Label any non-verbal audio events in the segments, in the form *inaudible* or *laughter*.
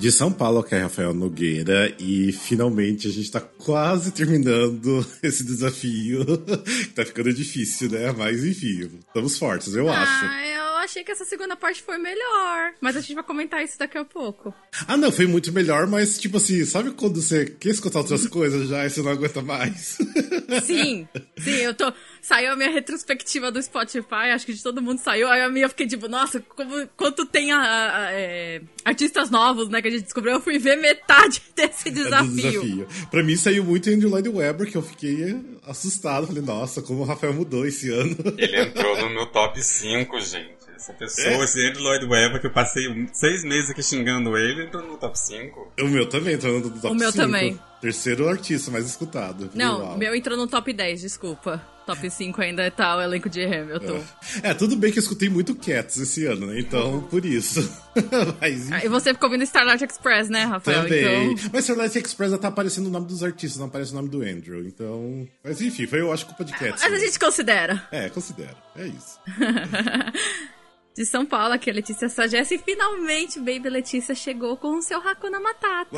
de São Paulo, que é Rafael Nogueira, e finalmente a gente tá quase terminando *laughs* esse desafio. *laughs* tá ficando difícil, né? Mas enfim, estamos fortes, eu ah, acho. Eu achei que essa segunda parte foi melhor. Mas a gente vai comentar isso daqui a pouco. Ah, não, foi muito melhor, mas tipo assim, sabe quando você quer escutar outras coisas já e você não aguenta mais? *laughs* Sim, sim, eu tô. Saiu a minha retrospectiva do Spotify, acho que de todo mundo saiu. Aí a minha eu fiquei tipo, nossa, como, quanto tem a, a, a, é, artistas novos, né, que a gente descobriu. Eu fui ver metade *laughs* desse é desafio. É desafio. Pra mim saiu muito Andrew Lloyd Webber, que eu fiquei assustado. Falei, nossa, como o Rafael mudou esse ano. Ele entrou no meu top 5, gente. Essa pessoa, é. esse Andrew Lloyd Webber, que eu passei seis meses aqui xingando ele, entrou no top 5. O meu também entrou no top 5. O meu 5. também. Terceiro artista mais escutado. Não, o meu entrou no top 10, desculpa. Top 5 ainda tá o elenco de Hamilton. É. é, tudo bem que eu escutei muito Cats esse ano, né? Então, por isso. *laughs* Mas, ah, e você ficou ouvindo Starlight Express, né, Rafael? Também. Então... Mas Starlight Express já tá aparecendo o nome dos artistas, não aparece o nome do Andrew. Então. Mas enfim, foi, eu acho, culpa de Cats. Mas a gente considera. É, considera. É isso. *laughs* de São Paulo, aqui é Letícia Sagesse. E finalmente, Baby Letícia chegou com o seu Hakuna Matata.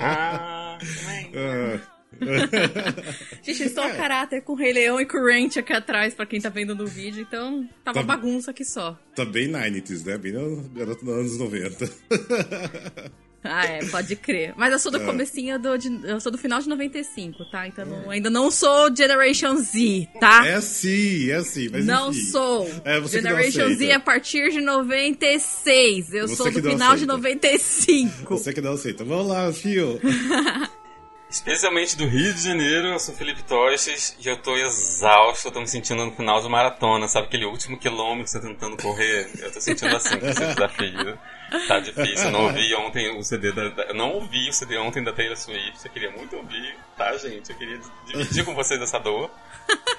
Ah, *laughs* Gente, eu estou a caráter com o Rei Leão e com o Ranch aqui atrás, pra quem tá vendo no vídeo, então tava tá, bagunça aqui só. Tá bem 90s, né? Bem garoto nos anos 90. *laughs* *laughs* Ah, é, pode crer. Mas eu sou do é. comecinho do. De, eu sou do final de 95, tá? Então não, ainda não sou Generation Z, tá? É sim, é sim, mas Não enfim. sou. É, Generation Z a partir de 96. Eu você sou do final aceita. de 95. Você que não aceita. Vamos lá, fio. *laughs* Especialmente do Rio de Janeiro, eu sou Felipe Toches e eu tô exausto, eu tô me sentindo no final de maratona, sabe aquele último quilômetro que você tá tentando correr? Eu tô sentindo assim com esse desafio. Tá difícil, eu não ouvi ontem o CD da. Eu não ouvi o CD ontem da Taylor Swift, eu queria muito ouvir, tá, gente? Eu queria dividir com vocês essa dor.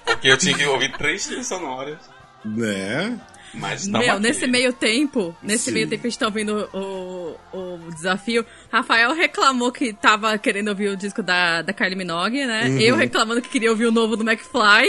Porque eu tinha que ouvir três trilhas sonoras. Né? Mas Meu, aqui. nesse meio tempo, nesse Sim. meio tempo que a gente tá ouvindo o, o desafio, Rafael reclamou que tava querendo ouvir o disco da, da Kylie Minogue, né? Uhum. Eu reclamando que queria ouvir o novo do McFly.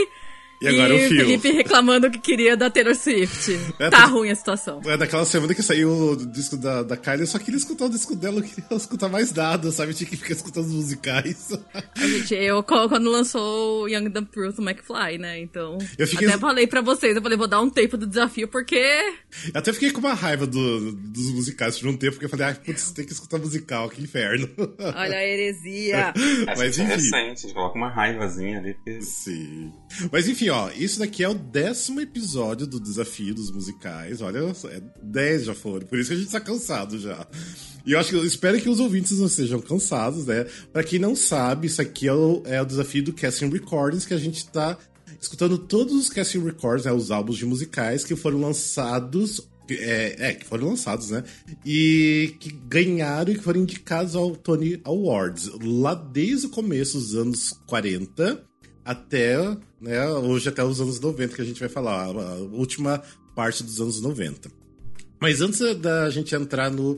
E agora e o Phil. Felipe reclamando que queria da Taylor Swift. *laughs* É, tá ruim a situação. É daquela semana que saiu o disco da, da Kylie, eu só queria escutar o disco dela, eu queria *laughs* escutar mais nada, sabe? Eu tinha que ficar escutando os musicais. A gente, eu quando lançou o Young Dumb Truth, o McFly, né? Então. Eu fiquei... Até falei pra vocês, eu falei, vou dar um tempo do desafio, porque. Eu até fiquei com uma raiva do, dos musicais por um tempo, porque eu falei, ah, putz, tem que escutar musical, que inferno. *laughs* Olha a heresia. Mas enfim. É recente, coloca uma raivazinha ali. Sim. Mas enfim, ó, isso daqui é o décimo episódio do desafio dos musicais. Olha, é dez já foram, por isso que a gente tá cansado já. E eu acho que eu espero que os ouvintes não sejam cansados, né? Pra quem não sabe, isso aqui é o, é o desafio do Casting Recordings, que a gente tá escutando todos os Casting Records, né, os álbuns de musicais que foram lançados é, é, que foram lançados, né? E que ganharam e que foram indicados ao Tony Awards. Lá desde o começo dos anos 40 até, né, hoje até os anos 90 que a gente vai falar, a última parte dos anos 90. Mas antes da gente entrar no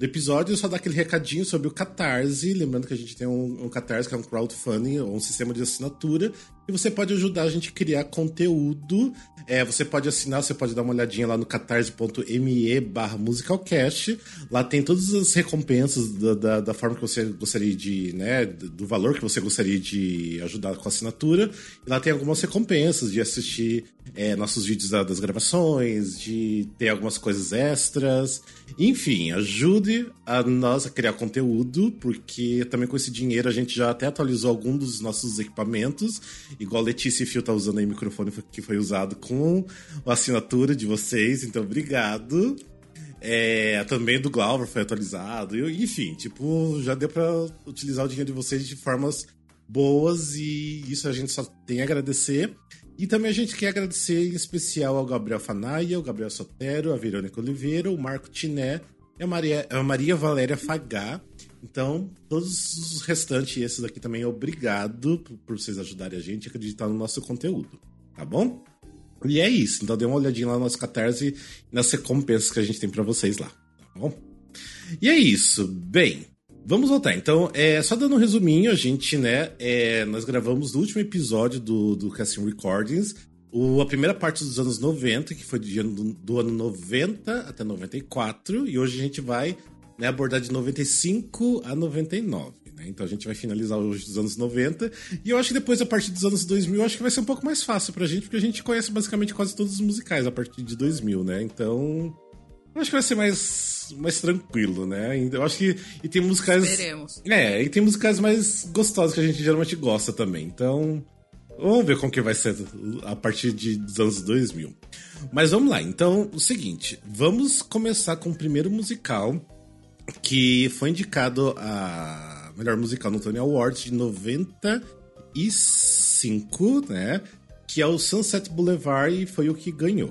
episódio, só dar aquele recadinho sobre o Catarse. Lembrando que a gente tem um, um Catarse, que é um crowdfunding, um sistema de assinatura, e você pode ajudar a gente a criar conteúdo. É, você pode assinar, você pode dar uma olhadinha lá no catarse.me barra musicalcast. Lá tem todas as recompensas da, da, da, forma que você gostaria de, né, do valor que você gostaria de ajudar com a assinatura. E lá tem algumas recompensas de assistir é, nossos vídeos das gravações, de ter algumas coisas extras. Enfim, ajude a nós a criar conteúdo, porque também com esse dinheiro a gente já até atualizou algum dos nossos equipamentos Igual Letícia e Fio tá usando aí o microfone que foi usado com a assinatura de vocês, então obrigado. É, também do Glauber foi atualizado. enfim, tipo, já deu para utilizar o dinheiro de vocês de formas boas e isso a gente só tem a agradecer. E também a gente quer agradecer em especial ao Gabriel Fanaia, o Gabriel Sotero, a Verônica Oliveira, o Marco Tiné e a Maria, a Maria Valéria Fagá, então, todos os restantes, esses aqui também, obrigado por, por vocês ajudarem a gente a acreditar no nosso conteúdo, tá bom? E é isso, então dê uma olhadinha lá no nosso Catarse e nas recompensas que a gente tem para vocês lá, tá bom? E é isso, bem, vamos voltar. Então, é, só dando um resuminho, a gente, né, é, nós gravamos o último episódio do, do Casting Recordings o, a primeira parte dos anos 90, que foi do, do, ano 90 até 94, e hoje a gente vai né, abordar de 95 a 99. Né? Então a gente vai finalizar hoje dos anos 90. E eu acho que depois, a partir dos anos 2000, acho que vai ser um pouco mais fácil pra gente, porque a gente conhece basicamente quase todos os musicais a partir de 2000, né? Então. Eu acho que vai ser mais, mais tranquilo, né? Eu acho que. E tem musicais. Esperemos. É, e tem musicais mais gostosos que a gente geralmente gosta também. Então. Vamos ver como que vai ser a partir de, dos anos 2000. Mas vamos lá. Então, o seguinte. Vamos começar com o primeiro musical que foi indicado a melhor musical no Tony Awards de 95, né? Que é o Sunset Boulevard e foi o que ganhou.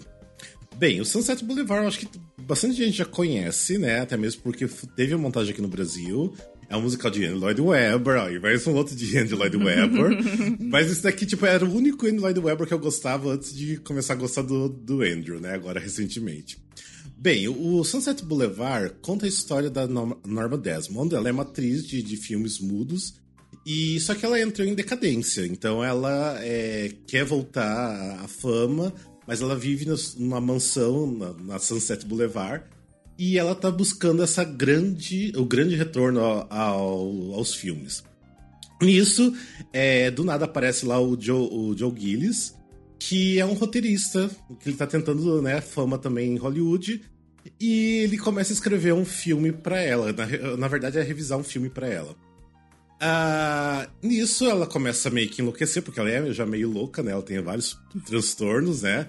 Bem, o Sunset Boulevard eu acho que bastante gente já conhece, né? Até mesmo porque teve a montagem aqui no Brasil. É um musical de Andrew Lloyd Webber, ó, e mais um outro de Andrew Lloyd Webber. *laughs* Mas esse daqui, tipo, era o único Andrew Lloyd Webber que eu gostava antes de começar a gostar do, do Andrew, né? Agora, recentemente. Bem, o Sunset Boulevard conta a história da Norma Desmond. Ela é uma atriz de, de filmes mudos. E só que ela entrou em decadência, então ela é, quer voltar à fama, mas ela vive numa mansão na, na Sunset Boulevard e ela tá buscando essa grande, o grande retorno ao, ao, aos filmes. Nisso, é, do nada aparece lá o Joe, o Joe Gillis, que é um roteirista, que ele tá tentando, né, fama também em Hollywood, e ele começa a escrever um filme para ela, na, na, verdade é revisar um filme para ela. Ah, nisso ela começa meio que enlouquecer, porque ela é já meio louca, né, ela tem vários transtornos, né,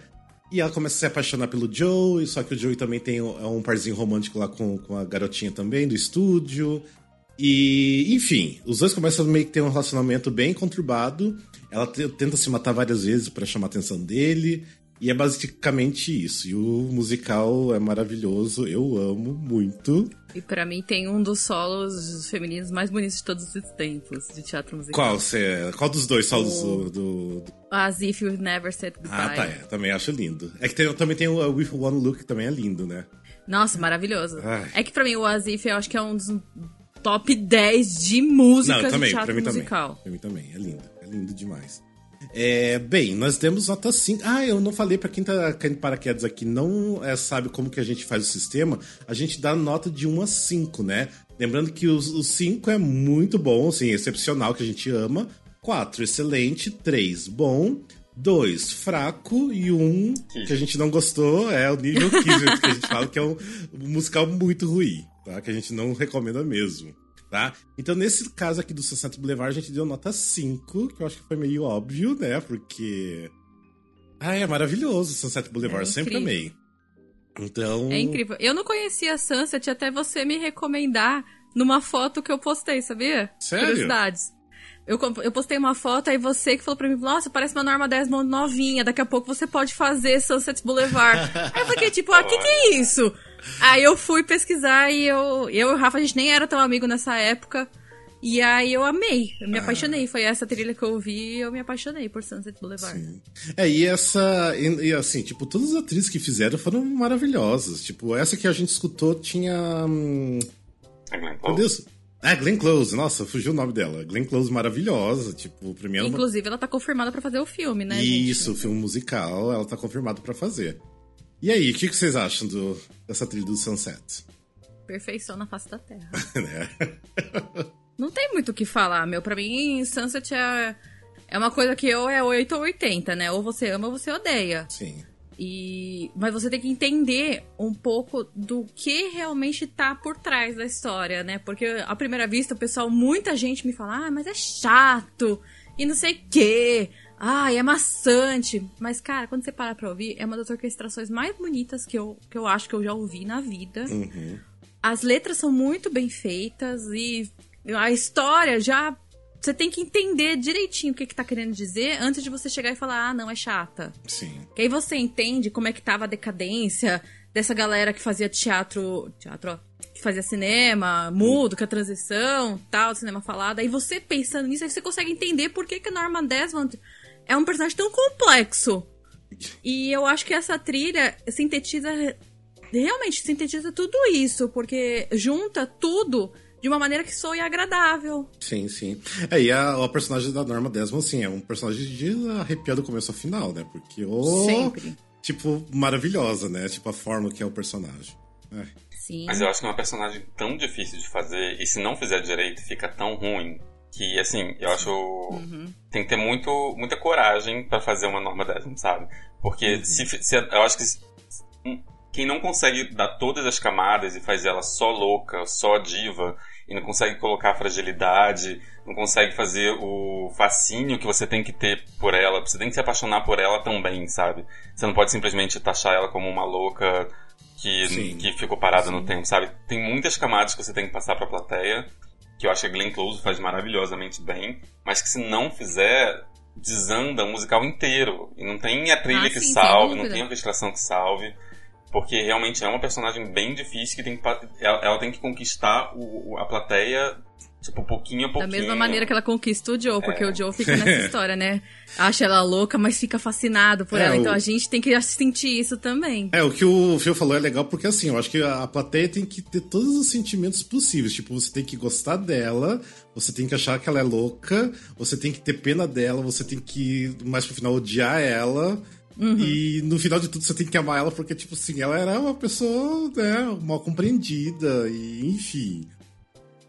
e ela começa a se apaixonar pelo Joe, só que o Joe também tem um, é um parzinho romântico lá com, com a garotinha também do estúdio. E, enfim, os dois começam meio que ter um relacionamento bem conturbado. Ela tenta se matar várias vezes para chamar a atenção dele. E é basicamente isso. E o musical é maravilhoso, eu amo muito. E para mim tem um dos solos femininos mais bonitos de todos os tempos de teatro musical. Qual? Cê, qual dos dois solos o... do, do, As If You Never Said Goodbye. Ah, tá, é. Também acho lindo. É que tem, também tem o With One Look, que também é lindo, né? Nossa, maravilhoso. Ai. É que pra mim o As If eu acho que é um dos top 10 de música Não, também, de teatro pra mim musical. Também. Pra mim também, é lindo. É lindo demais. É, bem, nós temos nota 5. Ah, eu não falei para quem tá caindo paraquedas aqui, não é, sabe como que a gente faz o sistema. A gente dá nota de 1 a 5, né? Lembrando que o 5 é muito bom, assim, excepcional, que a gente ama. 4, excelente. 3, bom. 2, fraco. E 1, um, que a gente não gostou, é o nível 15, que a gente fala que é um musical muito ruim, tá? Que a gente não recomenda mesmo tá? Então, nesse caso aqui do Sunset Boulevard, a gente deu nota 5, que eu acho que foi meio óbvio, né? Porque. Ah, é maravilhoso o Sunset Boulevard, é sempre amei. Então. É incrível. Eu não conhecia a Sunset até você me recomendar numa foto que eu postei, sabia? Sério? Curiosidades. Eu, eu postei uma foto, aí você que falou pra mim, nossa, parece uma Norma Desmond novinha, daqui a pouco você pode fazer Sunset Boulevard. *laughs* aí eu fiquei tipo, ah, o que, que é isso? Aí eu fui pesquisar e eu, eu e o Rafa, a gente nem era tão amigo nessa época. E aí eu amei, eu me ah. apaixonei. Foi essa trilha que eu ouvi e eu me apaixonei por Sunset Boulevard. Sim. É, e essa. E, e, assim, tipo, todas as atrizes que fizeram foram maravilhosas. Tipo, essa que a gente escutou tinha. Hum... Meu Deus. Ah, Glenn Close, nossa, fugiu o nome dela. Glenn Close maravilhosa, tipo, primeiro. Inclusive, ela tá confirmada para fazer o filme, né? Isso, o filme musical, ela tá confirmada para fazer. E aí, o que, que, vocês acham do, dessa trilha do Sunset? Perfeição na face da Terra. *laughs* né? Não tem muito o que falar, meu. Pra mim, Sunset é, é uma coisa que ou é 8 ou 80, né? Ou você ama ou você odeia. Sim. E, mas você tem que entender um pouco do que realmente tá por trás da história, né? Porque à primeira vista, o pessoal, muita gente me fala, ah, mas é chato, e não sei o quê. Ai, é maçante. Mas, cara, quando você para pra ouvir, é uma das orquestrações mais bonitas que eu, que eu acho que eu já ouvi na vida. Uhum. As letras são muito bem feitas e a história já. Você tem que entender direitinho o que, que tá querendo dizer antes de você chegar e falar, ah, não, é chata. Sim. Que aí você entende como é que tava a decadência dessa galera que fazia teatro. Teatro, ó, que fazia cinema, mudo, com a transição, tal, cinema falado. Aí você pensando nisso, aí você consegue entender por que, que a Norma Desmond é um personagem tão complexo. E eu acho que essa trilha sintetiza. Realmente sintetiza tudo isso, porque junta tudo de uma maneira que soe agradável. Sim, sim. É, e a, a personagem da Norma Desmond, assim, é um personagem de arrepiar do começo ao final, né? Porque, oh, Sempre. tipo, maravilhosa, né? Tipo, a forma que é o personagem. É. Sim. Mas eu acho que é uma personagem tão difícil de fazer, e se não fizer direito, fica tão ruim, que, assim, eu acho... Tem que ter muito, muita coragem pra fazer uma Norma Desmond, sabe? Porque se, se- eu acho que se- quem não consegue dar todas as camadas e faz ela só louca, só diva, e não consegue colocar a fragilidade, não consegue fazer o fascínio que você tem que ter por ela, você tem que se apaixonar por ela também, sabe? Você não pode simplesmente taxar ela como uma louca que, Sim. que ficou parada no tempo, sabe? Tem muitas camadas que você tem que passar pra plateia, que eu acho que a Glenn Close faz maravilhosamente bem, mas que se não fizer, desanda o musical inteiro. E não tem a trilha Ah, que sim, salve, não tem a orquestração que salve. Porque realmente é uma personagem bem difícil que tem que, ela, ela tem que conquistar o- a plateia, tipo, pouquinho a Da pouquinho. mesma maneira que ela conquista o Joe, porque É. o Joe fica nessa *laughs* história, né? Acha ela louca, mas fica fascinado por É, ela. o- Então a gente tem que sentir isso também. É, o que o Phil falou é legal porque, assim, eu acho que a plateia tem que ter todos os sentimentos possíveis. Tipo, você tem que gostar dela, você tem que achar que ela é louca, você tem que ter pena dela, você tem que, mais pro final, odiar ela. E no final de tudo você tem que amar ela porque, tipo assim, ela era uma pessoa, né, mal compreendida, e enfim.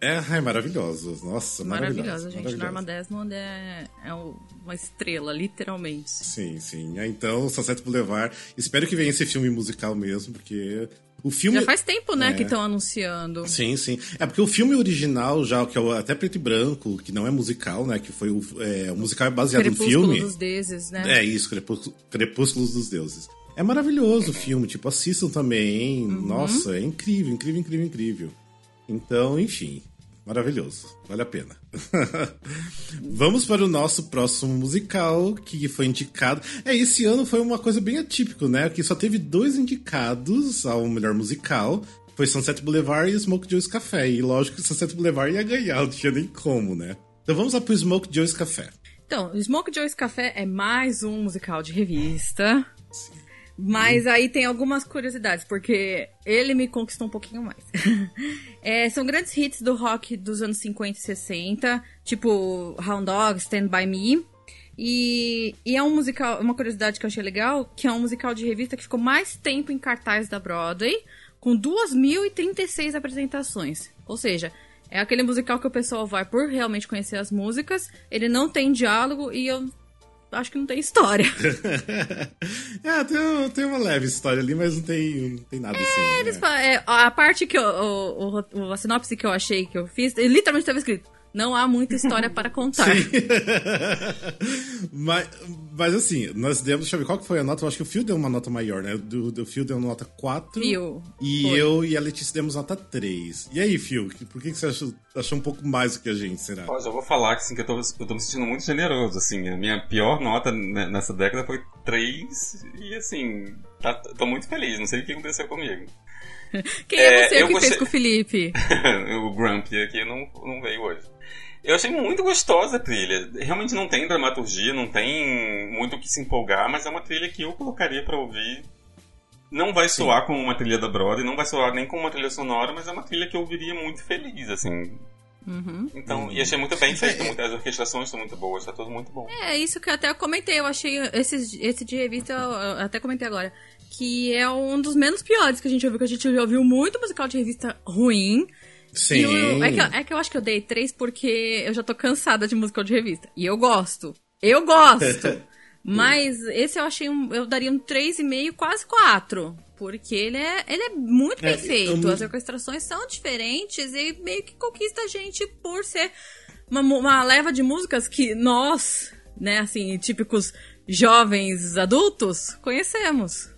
É, ai, maravilhosa. Nossa, maravilhosa. Maravilhosa, gente. Norma Desmond é, é uma estrela, literalmente. Sim, sim. É, Então, Sunset Boulevard. Espero que venha esse filme musical mesmo, porque o filme. Já faz tempo, né, É. que estão anunciando. Sim, sim. É porque o filme original, já, que é o- até preto e branco, que não é musical, né? Que foi o. É, o musical é baseado no Crepúsculo filme. dos deuses, né? É isso, Crepúsculo- Crepúsculos dos Deuses. É maravilhoso o filme, tipo, assistam também. Uhum. Nossa, é incrível, incrível, incrível, incrível. Então, enfim, maravilhoso. Vale a pena. *laughs* Vamos para o nosso próximo musical, que foi indicado. É, esse ano foi uma coisa bem atípica, né? Que só teve dois indicados ao melhor musical. Foi Sunset Boulevard e Smoke Joe's Café. E lógico que Sunset Boulevard ia ganhar, não tinha nem como, né? Então vamos lá pro Smoke Joe's Café. Então, Smoke Joe's Café é mais um musical de revista. Mas aí tem algumas curiosidades, porque ele me conquistou um pouquinho mais. *laughs* É, são grandes hits do rock dos anos 50 e 60, tipo Hound Dog, Stand By Me. E, e é um musical, uma curiosidade que eu achei legal, que é um musical de revista que ficou mais tempo em cartaz da Broadway, com 2.036 apresentações. Ou seja, é aquele musical que o pessoal vai por realmente conhecer as músicas, ele não tem diálogo e eu acho que não tem história. *laughs* é, tem, tem uma leve história ali, mas não tem, não tem nada assim. Eles né? é, a parte que eu, o- o- a sinopse que eu achei que eu fiz, literalmente estava escrito: não há muita história para contar. *laughs* mas, mas assim, nós demos. Deixa eu ver qual que foi a nota. Eu acho que o Phil deu uma nota maior, né? Do, do Phil deu nota 4. Phil, E foi. eu e a Letícia demos nota 3. E aí, Phil, por que, que você achou, achou um pouco mais do que a gente, será? Ó, já vou falar que, assim, que eu, tô, eu tô me sentindo muito generoso, assim. A minha pior nota ne- nessa década foi 3 e, assim, tá, tô muito feliz. Não sei o que aconteceu comigo. *laughs* Quem é É, você eu que gostei- fez com o Felipe? *laughs* o Grumpy aqui não, não veio hoje. Eu achei muito gostosa a trilha. Realmente não tem dramaturgia, não tem muito o que se empolgar, mas é uma trilha que eu colocaria pra ouvir. Não vai soar como uma trilha da Broadway, não vai soar nem como uma trilha sonora, mas é uma trilha que eu ouviria muito feliz, assim. Uhum. Então, e achei muito bem feito, muito- as orquestrações estão muito boas, tá tudo muito bom. É isso que eu até comentei. Eu achei esse, esse de revista, eu eu até comentei agora, que é um dos menos piores que a gente ouviu, que a gente já ouviu muito musical de revista ruim. Sim. Eu- é, que, eu- é que eu acho que eu dei três porque eu já tô cansada de musical de revista. E eu gosto. Eu gosto. *laughs* Mas esse eu achei um. Eu daria um 3,5, quase 4. Porque ele é, ele é muito bem É, feito. eu- As orquestrações são diferentes e meio que conquista a gente por ser uma, uma leva de músicas que nós, né, assim, típicos jovens adultos, conhecemos.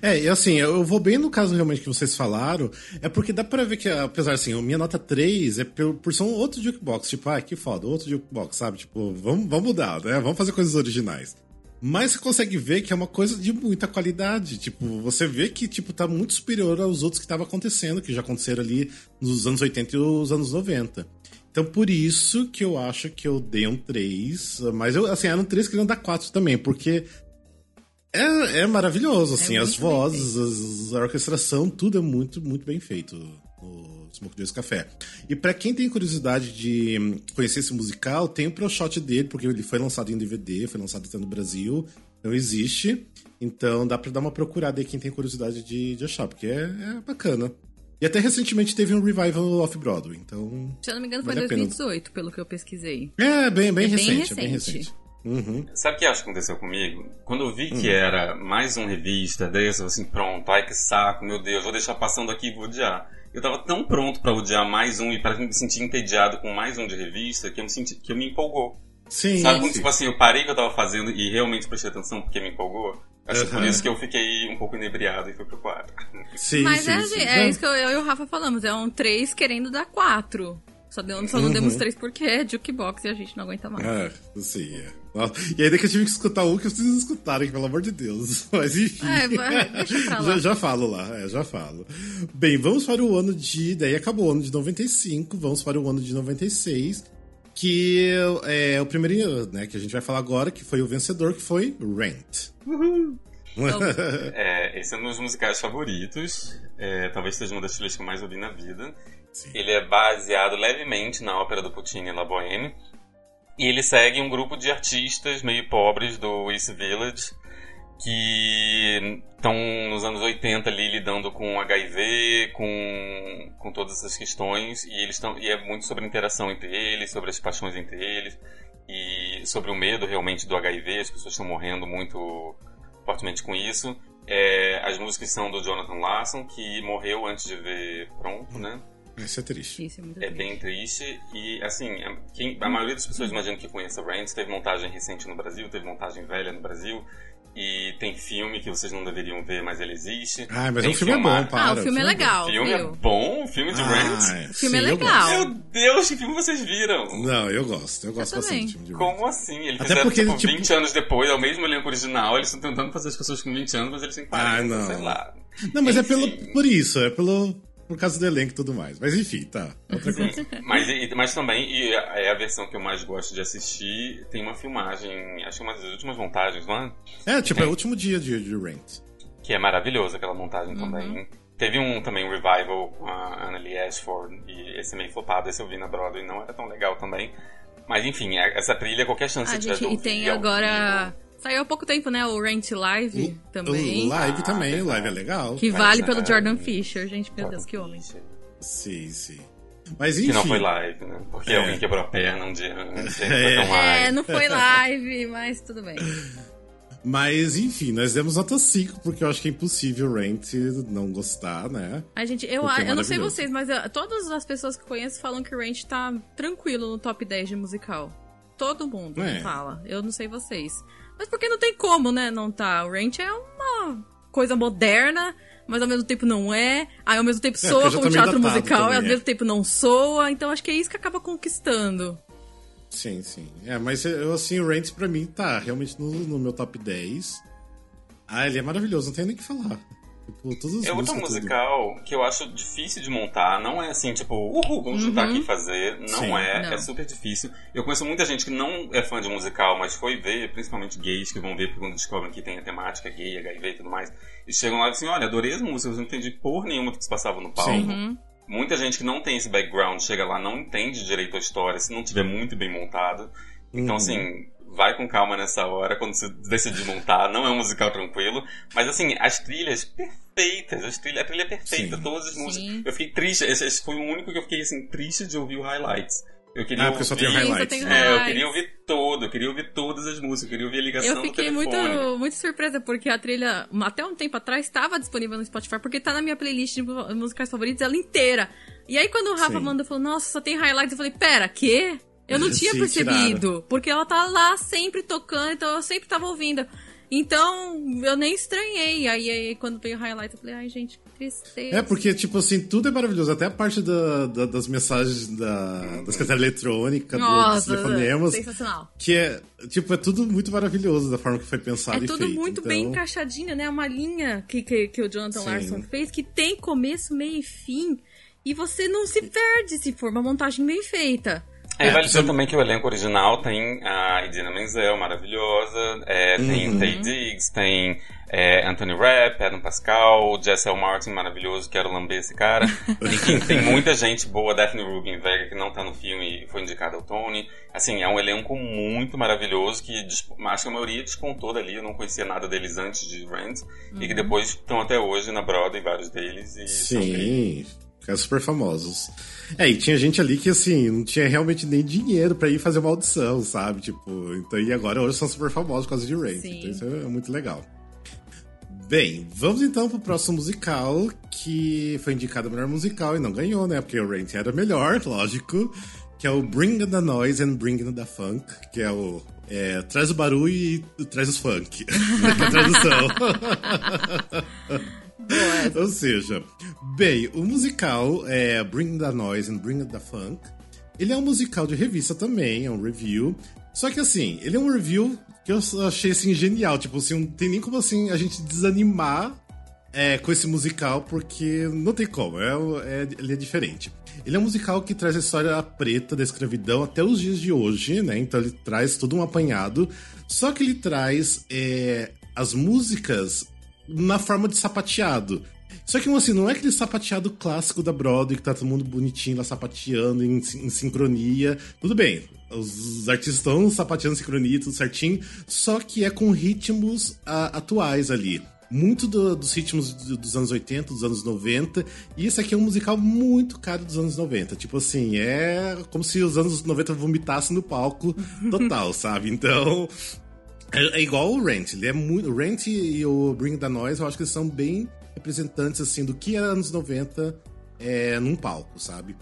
É, e assim, eu vou bem no caso realmente que vocês falaram, é porque dá pra ver que, apesar assim, minha nota 3 é por, por ser um outro jukebox, tipo, ah, que foda, outro jukebox, sabe? Tipo, vamos, vamos mudar, né? Vamos fazer coisas originais. Mas você consegue ver que é uma coisa de muita qualidade. Tipo, você vê que, tipo, tá muito superior aos outros que estavam acontecendo, que já aconteceram ali nos anos 80 e os anos 90. Então, por isso que eu acho que eu dei um 3. Mas eu, assim, era um 3 querendo dar 4 também, porque é, é maravilhoso, assim, É as vozes, as- a orquestração, tudo é muito, muito bem feito no Smoke Joe's Café. E para quem tem curiosidade de conhecer esse musical, tem o Pro Shot dele, porque ele foi lançado em DVD, foi lançado até no Brasil, então existe. Então dá pra dar uma procurada aí quem tem curiosidade de, de achar, porque é, é bacana. E até recentemente teve um revival off-Broadway, então. Se eu não me engano, foi em vale a pena. 2018, pelo que eu pesquisei. É, bem, bem É bem recente, é bem recente. Uhum. Sabe o que acho que aconteceu comigo? Quando eu vi que era mais uma revista dessa, eu assim, pronto, ai que saco, meu Deus, vou deixar passando aqui e vou odiar. Eu tava tão pronto pra odiar mais um e para me sentir entediado com mais um de revista que eu me senti, que eu me empolgou. Sim, Sabe quando, tipo assim, eu parei o que eu tava fazendo e realmente prestei atenção porque me empolgou? Acho que por Uhum. isso que eu fiquei um pouco inebriado e fui pro quadro. sim, Mas sim, é, sim. é isso que eu, eu e o Rafa falamos, é um 3 querendo dar 4. Só, deu, só não Uhum. demos 3 porque é jukebox e a gente não aguenta mais. É, sim, é. E ainda que eu tive que escutar um que vocês escutarem, pelo amor de Deus. *laughs* Mas enfim. É, deixa pra lá. *laughs* já, já falo lá, é, já falo. Bem, vamos para o ano de. Daí acabou o ano de 95, vamos para o ano de 96. Que é o primeiro né, que a gente vai falar agora, que foi o vencedor, que foi Rent. *laughs* É, esse é um dos meus musicais favoritos. É, talvez seja uma das trilhas que eu mais ouvi na vida. Sim. Ele é baseado levemente na ópera do Puccini La Boheme. E ele segue um grupo de artistas meio pobres do East Village que estão nos anos 80 ali lidando com HIV, com, com todas essas questões, e eles estão e é muito sobre a interação entre eles, sobre as paixões entre eles, e sobre o medo realmente do HIV, as pessoas estão morrendo muito fortemente com isso. É, as músicas são do Jonathan Larson, que morreu antes de ver Pronto, né? Isso é triste. Isso é muito É triste. bem triste e, assim, a, quem- a maioria das pessoas imagina que conheça Rants. Teve montagem recente no Brasil, teve montagem velha no Brasil. E tem filme que vocês não deveriam ver, mas ele existe. Ah, mas Tem o filme é bom, para. Ah, o filme é legal, O filme é viu? bom, o filme de Rants. Ah, O filme é sim, eu legal. Meu Deus, que filme vocês viram? Não, eu gosto. Eu gosto Eu bastante também. de filme de. Como assim? Eles Até fizeram, porque, tipo, tipo- 20 anos depois, é o mesmo elenco original, eles estão tentando fazer as pessoas com 20 anos, mas eles têm 40, Ah, não. sei lá. Não, mas é Enfim. pelo, por isso, é pelo, por causa do elenco e tudo mais. Mas enfim, tá. Outra coisa. Mas, mas também, e é a versão que eu mais gosto de assistir, tem uma filmagem, acho que uma das últimas montagens, não é? É, tipo, é o último dia de, de Rent. Que é maravilhosa aquela montagem Uhum. também. Teve um também um revival com a Annalie Ashford, e esse é meio flopado, esse eu vi na Broadway, não era tão legal também. Mas enfim, é- essa trilha, qualquer chance Ah, que tiver gente, de e tem agora. Saiu há pouco tempo, né? O Rent Live também. O live Ah, também, o live é legal. Que vale pelo ah, Jordan Fisher. Gente, meu Deus, que homem. Sim, sim. Mas enfim. Que não foi live, né? Porque É. alguém quebrou a perna um dia e É. É, não foi live, mas tudo bem. Mas enfim, nós demos nota 5, porque eu acho que é impossível Rent não gostar, né? Ai, gente, eu, é eu não sei vocês, mas eu- todas as pessoas que eu conheço falam que o Ranch tá tranquilo no top 10 de musical. Todo mundo É. fala. Eu não sei vocês. Mas porque não tem como, né, não tá. O Ranch é uma coisa moderna, mas ao mesmo tempo não é. Aí ao mesmo tempo porque soa já como tá teatro musical, e ao é. mesmo tempo não soa. Então acho que é isso que acaba conquistando. Sim, sim. É, mas eu, assim, o Rent pra mim tá realmente no, no meu top 10. Ah, ele é maravilhoso, não tem nem o que falar. Tipo, todas as É outro músicas, tudo. musical que eu acho difícil de montar. Não é assim, tipo, uhul, vamos juntar aqui e fazer. Não Sim. é, Não. é super difícil. Eu conheço muita gente que não é fã de musical, mas foi ver, principalmente gays que vão ver porque quando descobrem que tem a temática gay, HIV e tudo mais. E chegam lá e assim, olha, adorei as músicas, não entendi porra nenhuma que se passava no palco. Sim. Uhum. Muita gente que não tem esse background chega lá, não entende direito a história, se não tiver muito bem montado. Então, Uhum. assim, vai com calma nessa hora, quando você decidir montar. Não é um musical tranquilo. Mas, assim, as trilhas perfeitas. As trilhas, a trilha é perfeita. Sim. Todas as Sim. músicas. Eu fiquei triste. Esse, esse foi o único que eu fiquei, assim, triste de ouvir o highlights. Eu queria Ah, porque só tem o ouvir... highlights. É, eu queria ouvir todo, eu queria ouvir todas as músicas, eu queria ouvir a ligação Eu fiquei do muito, muito surpresa, porque a trilha, até um tempo atrás, estava disponível no Spotify, porque tá na minha playlist de mu- musicais favoritos, ela inteira. E aí, quando o Rafa Sim. mandou, falou, nossa, só tem highlights, eu falei, pera, quê? Eu não tinha Sim, percebido, porque ela tá lá sempre tocando, então eu sempre tava ouvindo. Então, eu nem estranhei. Aí, aí quando veio o highlight, eu falei, ai, gente, que tristeza. É, porque, tipo assim, tudo é maravilhoso. Até a parte da, da- das mensagens da, da secretária eletrônica, do- dos telefonemas. sensacional. Que é, tipo, é tudo muito maravilhoso da forma que foi pensado É e tudo feito. muito bem então- encaixadinho, né? Uma linha que, que, que o Jonathan Sim. Larson fez que tem começo, meio e fim. E você não se perde se for uma montagem bem feita. É, vale dizer também que o elenco original tem a Idina Menzel, maravilhosa, é, tem Uhum. Tay Diggs, tem é, Anthony Rapp, Adam Pascal, Jesse L. Martin, maravilhoso, quero lamber esse cara. *laughs* Enfim, tem muita gente boa, Daphne Rubin Vega, que não tá no filme e foi indicada ao Tony. Assim, é um elenco muito maravilhoso que acho que a maioria descontou dali, eu não conhecia nada deles antes de Rent, e que depois estão até hoje na Broadway, vários deles. Sim, ficaram super famosos. É, e tinha gente ali que, assim, não tinha realmente nem dinheiro pra ir fazer uma audição, sabe? Tipo, então, e agora hoje são super famosos por causa de. Sim. Então isso é muito legal. Bem, vamos então pro próximo musical, que foi indicado melhor musical e não ganhou, né? Porque o Rain era melhor, *laughs* lógico. Que é o Bring the Noise and Bring the Funk, que é o. É, traz o barulho e traz os funk. que é a tradução. Ou seja, bem, o musical é Bring the Noise and Bring the Funk. Ele é um musical de revista também, é um review. Só que assim, ele é um review que eu achei assim genial. Tipo assim, não tem nem como assim a gente desanimar é, com esse musical, porque não tem como, é, é- ele é diferente. Ele é um musical que traz a história preta da escravidão até os dias de hoje, né? Então ele traz todo um apanhado. Só que ele traz é, as músicas na forma de sapateado. Só que, assim, não é aquele sapateado clássico da Broadway que tá todo mundo bonitinho lá sapateando em, em sincronia. Tudo bem, os artistas estão sapateando em sincronia, tudo certinho, só que é com ritmos ah, atuais ali. Muito do- dos ritmos do- dos anos 80, dos anos 90. E isso aqui é um musical muito caro dos anos 90. Tipo assim, é como se os anos 90 vomitassem no palco total, *laughs* sabe? Então, é, é igual o Rent, ele é muito. O Rent e o Bring the Noise, eu acho que eles são bem representantes assim do que era anos 90 é, num palco, sabe?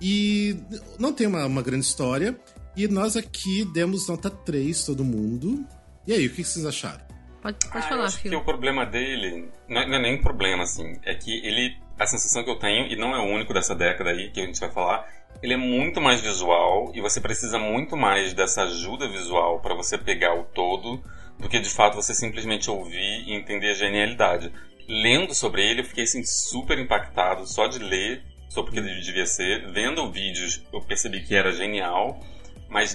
E não tem uma, uma grande história. E nós aqui demos nota 3, todo mundo. E aí, o que vocês acharam? Pode, pode Ah, eu falar, acho que Phil. o problema dele não é, não é nem um problema, assim. É que ele. A sensação que eu tenho, e não é o único dessa década aí que a gente vai falar, ele é muito mais visual e você precisa muito mais dessa ajuda visual para você pegar o todo do que de fato você simplesmente ouvir e entender a genialidade. Lendo sobre ele, eu fiquei assim super impactado só de ler sobre o que ele devia ser. Vendo vídeos, eu percebi que era genial, mas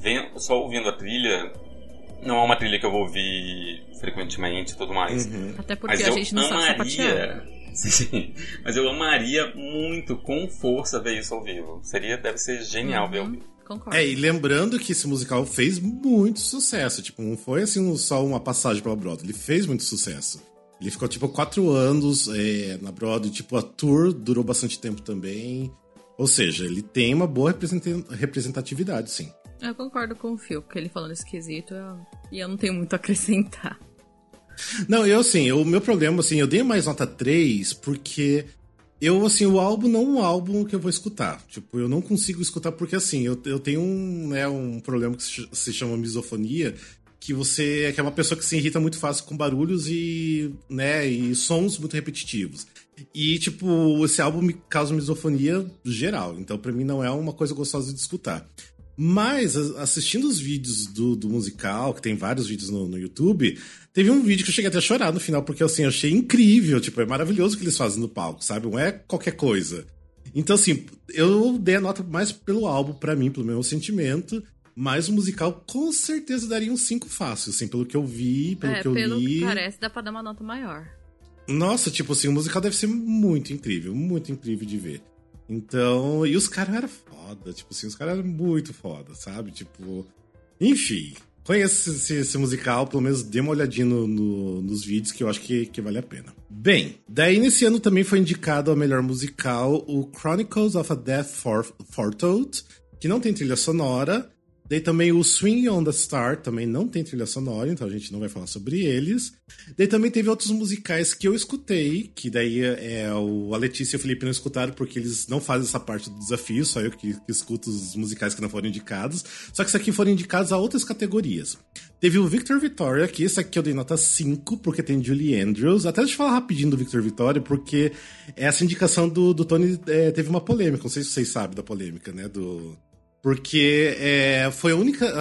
vendo, só ouvindo a trilha, não é uma trilha que eu vou ouvir frequentemente e tudo mais. Até porque Mas a gente não sabe sapatear. Sim, mas eu amaria muito, com força, ver isso ao vivo. Seria, deve ser genial ver ao Uhum, vivo. Concordo. É, e lembrando que esse musical fez muito sucesso. Tipo, não foi assim um- só uma passagem pela Broadway. Ele fez muito sucesso. Ele ficou, tipo, quatro anos é, na Broadway. Tipo, a tour durou bastante tempo também. Ou seja, ele tem uma boa representa- representatividade, sim. Eu concordo com o Phil, porque ele falou nesse quesito eu- e eu não tenho muito a acrescentar. Não, eu assim, o meu problema, assim, eu dei mais nota 3 porque eu, assim, o álbum não é um álbum que eu vou escutar. Tipo, eu não consigo escutar porque, assim, eu, eu tenho um, né, um problema que se ch- se chama misofonia, que você que é uma pessoa que se irrita muito fácil com barulhos e, né, e sons muito repetitivos. E, tipo, esse álbum me causa misofonia geral. Então, pra mim, não é uma coisa gostosa de escutar. Mas, assistindo os vídeos do, do musical, que tem vários vídeos no, no YouTube, teve um vídeo que eu cheguei até a chorar no final, porque assim, eu achei incrível, tipo, é maravilhoso o que eles fazem no palco, sabe? Não é qualquer coisa. Então, assim, eu dei a nota mais pelo álbum, pra mim, pelo meu sentimento, mas o musical com certeza daria um 5 fácil, assim, pelo que eu vi, pelo é, que eu pelo li. que parece, dá pra dar uma nota maior. Nossa, tipo assim, o musical deve ser muito incrível, muito incrível de ver. Então, e os caras eram foda, tipo assim, os caras eram muito foda, sabe? Tipo, enfim, conheça esse, esse musical, pelo menos dê uma olhadinha no- no- nos vídeos que eu acho que, que vale a pena. Bem, daí nesse ano também foi indicado ao melhor musical o Chronicles of a Death For- Foretold, que não tem trilha sonora. Daí também o Swing on the Star também não tem trilha sonora, então a gente não vai falar sobre eles. Daí também teve outros musicais que eu escutei, que daí é o, a Letícia e o Felipe não escutaram porque eles não fazem essa parte do desafio, só eu que, que escuto os musicais que não foram indicados. Só que isso aqui foram indicados a outras categorias. Teve o Victor Victoria, que esse aqui eu dei nota 5, porque tem Julie Andrews. Até deixa eu falar rapidinho do Victor Victoria, porque essa indicação do, do Tony é, teve uma polêmica, não sei se vocês sabem da polêmica, né? Do, porque é, foi a única.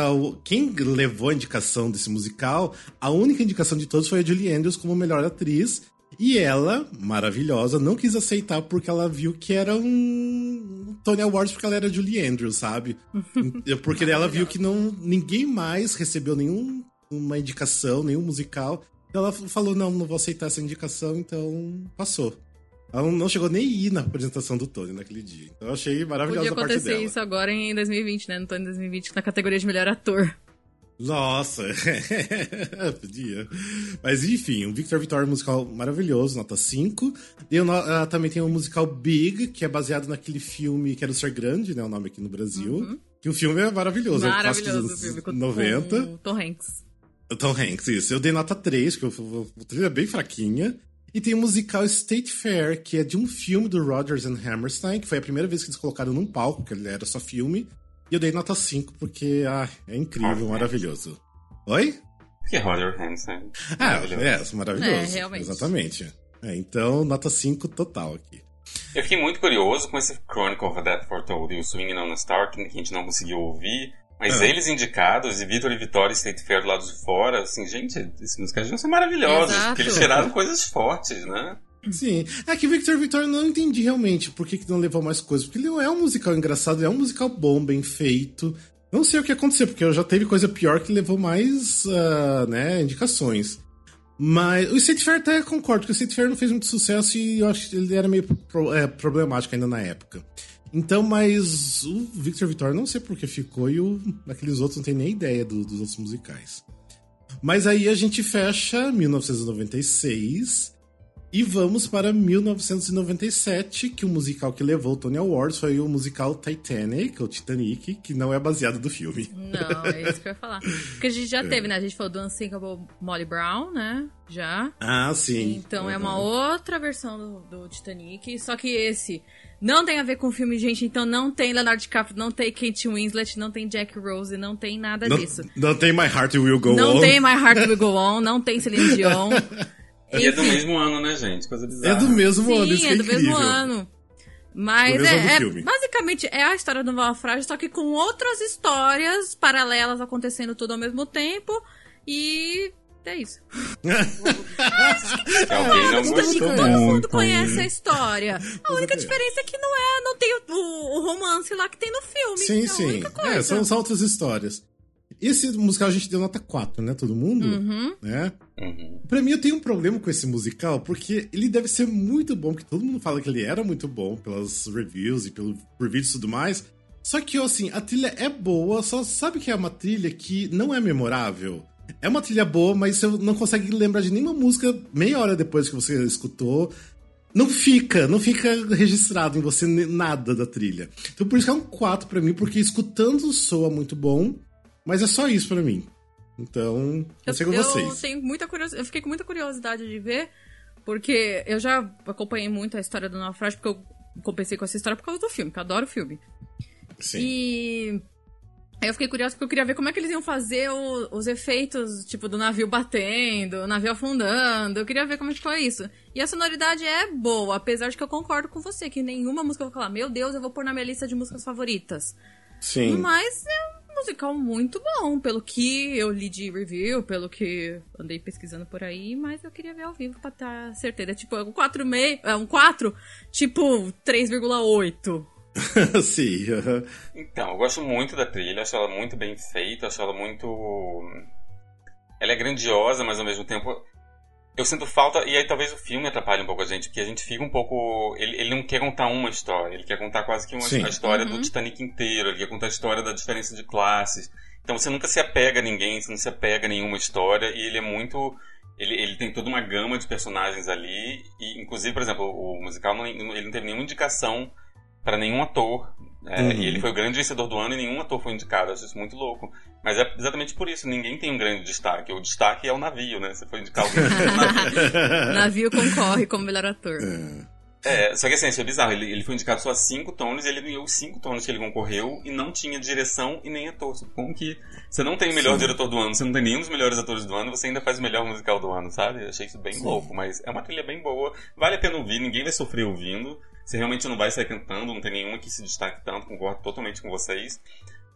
quem levou a indicação desse musical, a única indicação de todos foi a Julie Andrews como melhor atriz. E ela, maravilhosa, não quis aceitar porque ela viu que era um Tony Awards porque ela era Julie Andrews, sabe? *laughs* porque ela viu que não ninguém mais recebeu nenhuma indicação, nenhum musical. Ela falou: não, não vou aceitar essa indicação, então passou. Ela não chegou nem a ir na apresentação do Tony naquele dia. Então eu achei maravilhosa Podia a parte dela. acontecer isso agora em 2020, né? No Tony 2020, na categoria de melhor ator. Nossa, *laughs* podia. Mas enfim, o Victor Victoria é um musical maravilhoso, nota 5. E uh, também tem o um musical Big, que é baseado naquele filme Quero Ser Grande, né? O nome aqui no Brasil. Uhum. Que o filme é maravilhoso. Maravilhoso é o filme. Com, 90. Com Tom Hanks. O Tom Hanks, isso. Eu dei nota 3, que o trilha é bem fraquinha. E tem o musical State Fair, que é de um filme do Rodgers and Hammerstein, que foi a primeira vez que eles colocaram num palco, que ele era só filme. E eu dei nota 5 porque ah, é incrível, maravilhoso. Oi? Que Roger Hansen. Ah, é, maravilhoso. É, realmente. Exatamente. É, então, nota 5 total aqui. Eu fiquei muito curioso com esse Chronicle of a Death Foretold e o Swinging on a Star, que a gente não conseguiu ouvir. Mas é. eles indicados, e Vitor e Vitória e State Fair do lado de fora, assim, gente, esses musicais vão ser maravilhosos, Exato. porque eles tiraram coisas fortes, né? Sim. É que Victor Victor eu não entendi realmente por que, que não levou mais coisas. Porque ele não é um musical engraçado, ele é um musical bom, bem feito. Não sei o que aconteceu, porque eu já teve coisa pior que levou mais uh, né, indicações. Mas o State Fair até concordo, porque o State Fair não fez muito sucesso e eu acho que ele era meio pro, é, problemático ainda na época. Então, mas o Victor Victor não sei por que ficou e o, aqueles outros não tem nem ideia do, dos outros musicais. Mas aí a gente fecha 1996 e vamos para 1997, que o musical que levou o Tony Awards foi o musical Titanic, ou Titanic, que não é baseado do filme. Não, é isso que eu ia falar. Porque a gente já é. teve, né? A gente falou do Unsinkable Molly Brown, né? Já. Ah, sim. Então uhum. é uma outra versão do, do, Titanic, só que esse não tem a ver com o filme, gente. Então não tem Leonardo DiCaprio, não tem Kate Winslet, não tem Jack Rose, não tem nada não, disso. Não tem My Heart Will Go não On. Não tem My Heart Will Go On, não tem Celine *laughs* Dion. E é do mesmo ano, né, gente? Coisa bizarra. É do mesmo Sim, ano, isso é, é do incrível. mesmo ano. Mas é, é basicamente é a história do naufrágio, só que com outras histórias paralelas acontecendo tudo ao mesmo tempo. E é isso. é, *laughs* alguém não gostou Todo mundo conhece a história. A única diferença é que não é, não tem o, o romance lá que tem no filme. Sim, é sim. É, são, são outras histórias. Esse musical a gente deu nota 4, né? Todo mundo? Uhum. Né? Uhum. Pra mim, eu tenho um problema com esse musical, porque ele deve ser muito bom, porque todo mundo fala que ele era muito bom pelas reviews e pelo, por vídeos e tudo mais. Só que, assim, a trilha é boa, só sabe que é uma trilha que não é memorável. É uma trilha boa, mas você não consegue lembrar de nenhuma música meia hora depois que você escutou. Não fica, não fica registrado em você nada da trilha. Então por isso que é um 4 para mim, porque escutando soa muito bom, mas é só isso para mim. Então, eu sei com eu vocês. Tenho muita curiosidade, eu fiquei com muita curiosidade de ver, porque eu já acompanhei muito a história do naufrágio, porque eu compensei com essa história por causa do filme, que eu adoro o filme. Sim. E Aí eu fiquei curiosa porque eu queria ver como é que eles iam fazer o, os efeitos, tipo, do navio batendo, o navio afundando. Eu queria ver como é que foi isso. E a sonoridade é boa, apesar de que eu concordo com você, que nenhuma música eu vou falar, meu Deus, eu vou pôr na minha lista de músicas favoritas. Sim. Mas é musical muito bom, pelo que eu li de review, pelo que andei pesquisando por aí, mas eu queria ver ao vivo pra ter certeza. Tipo, um 4,5, é um 4, tipo 3,8. *laughs* Sim. Então, eu gosto muito da trilha, acho ela muito bem feita, acho ela muito. Ela é grandiosa, mas ao mesmo tempo eu sinto falta, e aí talvez o filme atrapalhe um pouco a gente, porque a gente fica um pouco. Ele, ele não quer contar uma história, ele quer contar quase que uma, a história uhum. do Titanic inteiro, ele quer contar a história da diferença de classes. Então você nunca se apega a ninguém, você não se apega a nenhuma história, e ele é muito. Ele, ele tem toda uma gama de personagens ali, e inclusive, por exemplo, o musical não, ele não teve nenhuma indicação para nenhum ator é, uhum. E ele foi o grande vencedor do ano e nenhum ator foi indicado. Eu acho isso muito louco. Mas é exatamente por isso, ninguém tem um grande destaque. O destaque é o navio, né? Você foi indicar alguém navio. *laughs* navio concorre como melhor ator. É. é, só que assim, isso é bizarro. Ele, ele foi indicado só a cinco tons e ele ganhou os cinco tons que ele concorreu e não tinha direção e nem ator. Como que você não tem o melhor Sim. diretor do ano, você não tem nenhum dos melhores atores do ano, você ainda faz o melhor musical do ano, sabe? Eu achei isso bem Sim. louco, mas é uma trilha bem boa. Vale a pena ouvir, ninguém vai sofrer ouvindo. Você realmente não vai sair cantando, não tem nenhuma que se destaque tanto, concordo totalmente com vocês.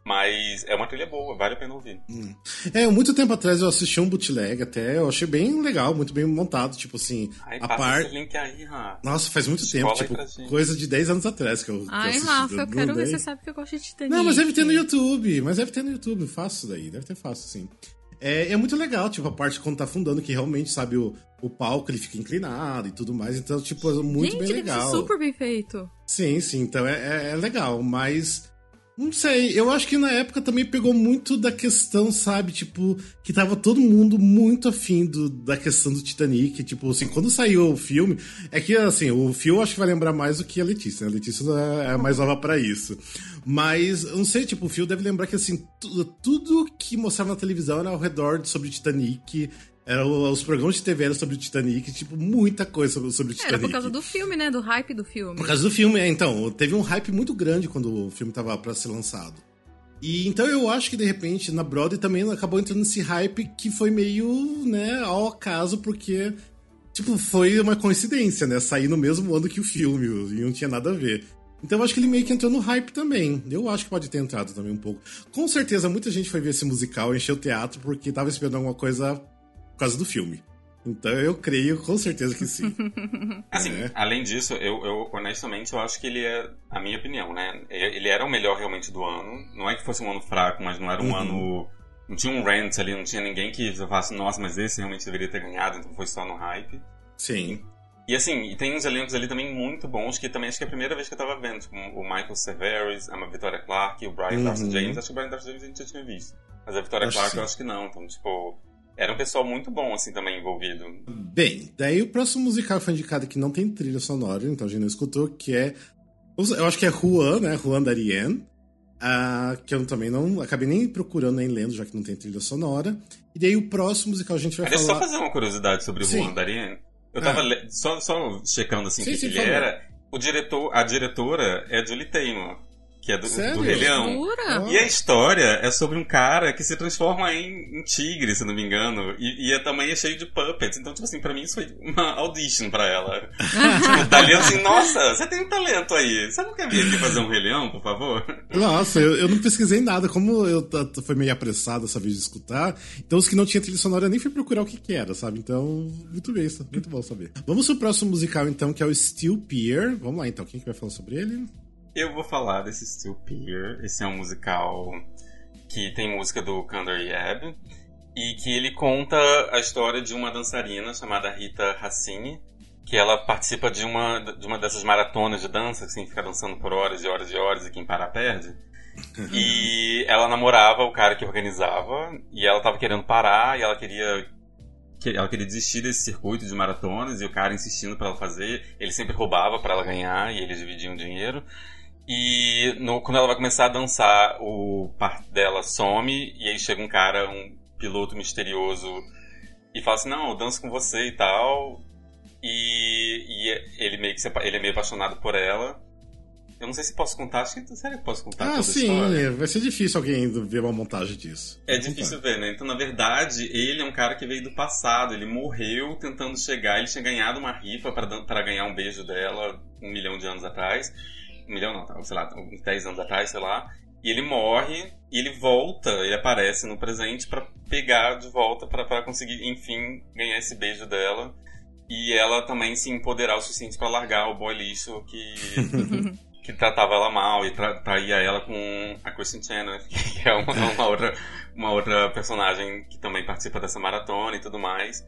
Mas é uma trilha boa, vale a pena ouvir. Hum. É, muito tempo atrás eu assisti um bootleg até, eu achei bem legal, muito bem montado, tipo assim. Ai, a passa par... esse link aí, Rafa. Nossa, faz muito Escola tempo, tipo, coisa de 10 anos atrás que eu. que eu Ai, assisti, Rafa, eu não quero ver, você sabe que eu gosto de Titanic. Não, mas deve ter no YouTube, mas deve ter no YouTube, fácil daí, deve ter fácil, sim. É, é muito legal, tipo, a parte quando tá afundando, que realmente, sabe, o, o palco ele fica inclinado e tudo mais, então, tipo, é muito Gente, bem legal. ser super bem feito. Sim, sim, então é, é- é legal, mas. Não sei, eu acho que na época também pegou muito da questão, sabe? Tipo, que tava todo mundo muito afim do, da questão do Titanic. Tipo, assim, quando saiu o filme. É que, assim, o eu acho que vai lembrar mais do que a Letícia, né? A Letícia é a mais nova pra isso. Mas, eu não sei, tipo, o Phil deve lembrar que, assim, tu- tudo que mostrava na televisão era ao redor sobre Titanic. Era os programas de TV eram sobre o Titanic, tipo, muita coisa sobre, sobre o Titanic. Era por causa do filme, né? Do hype do filme. Por causa do filme, é, então, teve um hype muito grande quando o filme tava pra ser lançado. E então eu acho que de repente na Broadway também acabou entrando nesse hype que foi meio, né, ao acaso, porque, tipo, foi uma coincidência, né? Sair no mesmo ano que o filme e não tinha nada a ver. Então eu acho que ele meio que entrou no hype também. Eu acho que pode ter entrado também um pouco. Com certeza muita gente foi ver esse musical, encheu o teatro porque tava esperando alguma coisa causa do filme. Então eu creio com certeza que sim. *laughs* Assim, É. além disso, eu, eu honestamente eu acho que ele é, a minha opinião, né? Ele era o melhor realmente do ano. Não é que fosse um ano fraco, mas não era um Uhum. ano. Não tinha um rant ali, não tinha ninguém que falasse, nossa, mas esse realmente deveria ter ganhado, então foi só no hype. Sim. E assim, e tem uns elencos ali também muito bons, que também acho que é a primeira vez que eu tava vendo. Tipo, o Michael Severus, a Victoria Clark, o Brian Uhum. Darcy James. Acho que o Brian Darcy James a gente já tinha visto. Mas a Victoria Acho Clark sim. eu acho que não. Então, tipo, era um pessoal muito bom, assim, também envolvido. Bem, daí o próximo musical foi indicado que não tem trilha sonora, então a gente não escutou, que é. Eu acho que é Juan, né? Juan Darien. ah, que eu também não. Acabei nem procurando nem lendo, já que não tem trilha sonora. E daí o próximo musical a gente vai falar. só fazer uma curiosidade sobre o Sim. Juan Darien. Eu tava Ah. le- só, só checando assim Sim, que sim, ele era. O diretor, a diretora é Julie Taymor, que é do, Sério? do Rei Leão. Jura? E a história é sobre um cara que se transforma em, em tigre, se não me engano. E, e é, também é cheio de puppets. Então, tipo assim, pra mim isso foi uma audition pra ela. *laughs* tipo, tá ali assim, nossa, você tem um talento aí. Você não quer vir aqui fazer um Rei Leão, por favor? Nossa, eu, eu não pesquisei nada. Como eu foi meio apressado essa vez de escutar, então os que não tinham trilha sonora eu nem fui procurar o que, que era, sabe? Então, muito bem, isso, muito bom saber. Vamos pro próximo musical, então, que é o Steel Pier. Vamos lá, então. Quem que vai falar sobre ele? Eu vou falar desse Steel Pier. Esse é um musical que tem música do Kander Yeb. E que ele conta a história de uma dançarina chamada Rita Hassini. Que ela participa de uma, de uma dessas maratonas de dança, assim, fica dançando por horas e horas e horas e quem para perde. *laughs* E ela namorava o cara que organizava. E ela tava querendo parar e ela queria que ela queria desistir desse circuito de maratonas e o cara insistindo pra ela fazer. Ele sempre roubava pra ela ganhar e eles dividiam o dinheiro. E no- quando ela vai começar a dançar, o par dela some e aí chega um cara, um piloto misterioso e fala assim: "Não, eu danço com você e tal". E, e ele meio que se ele é meio apaixonado por ela. Eu não sei se posso contar, acho que sério que posso contar Ah, sim, é, vai ser difícil alguém ver uma montagem disso. É Vou difícil contar. ver, né? Então, na verdade, ele é um cara que veio do passado. Ele morreu tentando chegar. Ele tinha ganhado uma rifa pra ganhar um beijo dela um milhão de anos atrás. Um milhão não, tá, sei lá, uns 10 anos atrás, sei lá. E ele morre e ele volta, ele aparece no presente pra pegar de volta pra conseguir, enfim, ganhar esse beijo dela. E ela também se empoderar o suficiente pra largar o boy lixo que, *laughs* que tratava ela mal e tra traía ela com a Kristen Chenoweth, *laughs* que é uma, uma outra, uma outra personagem que também participa dessa maratona e tudo mais.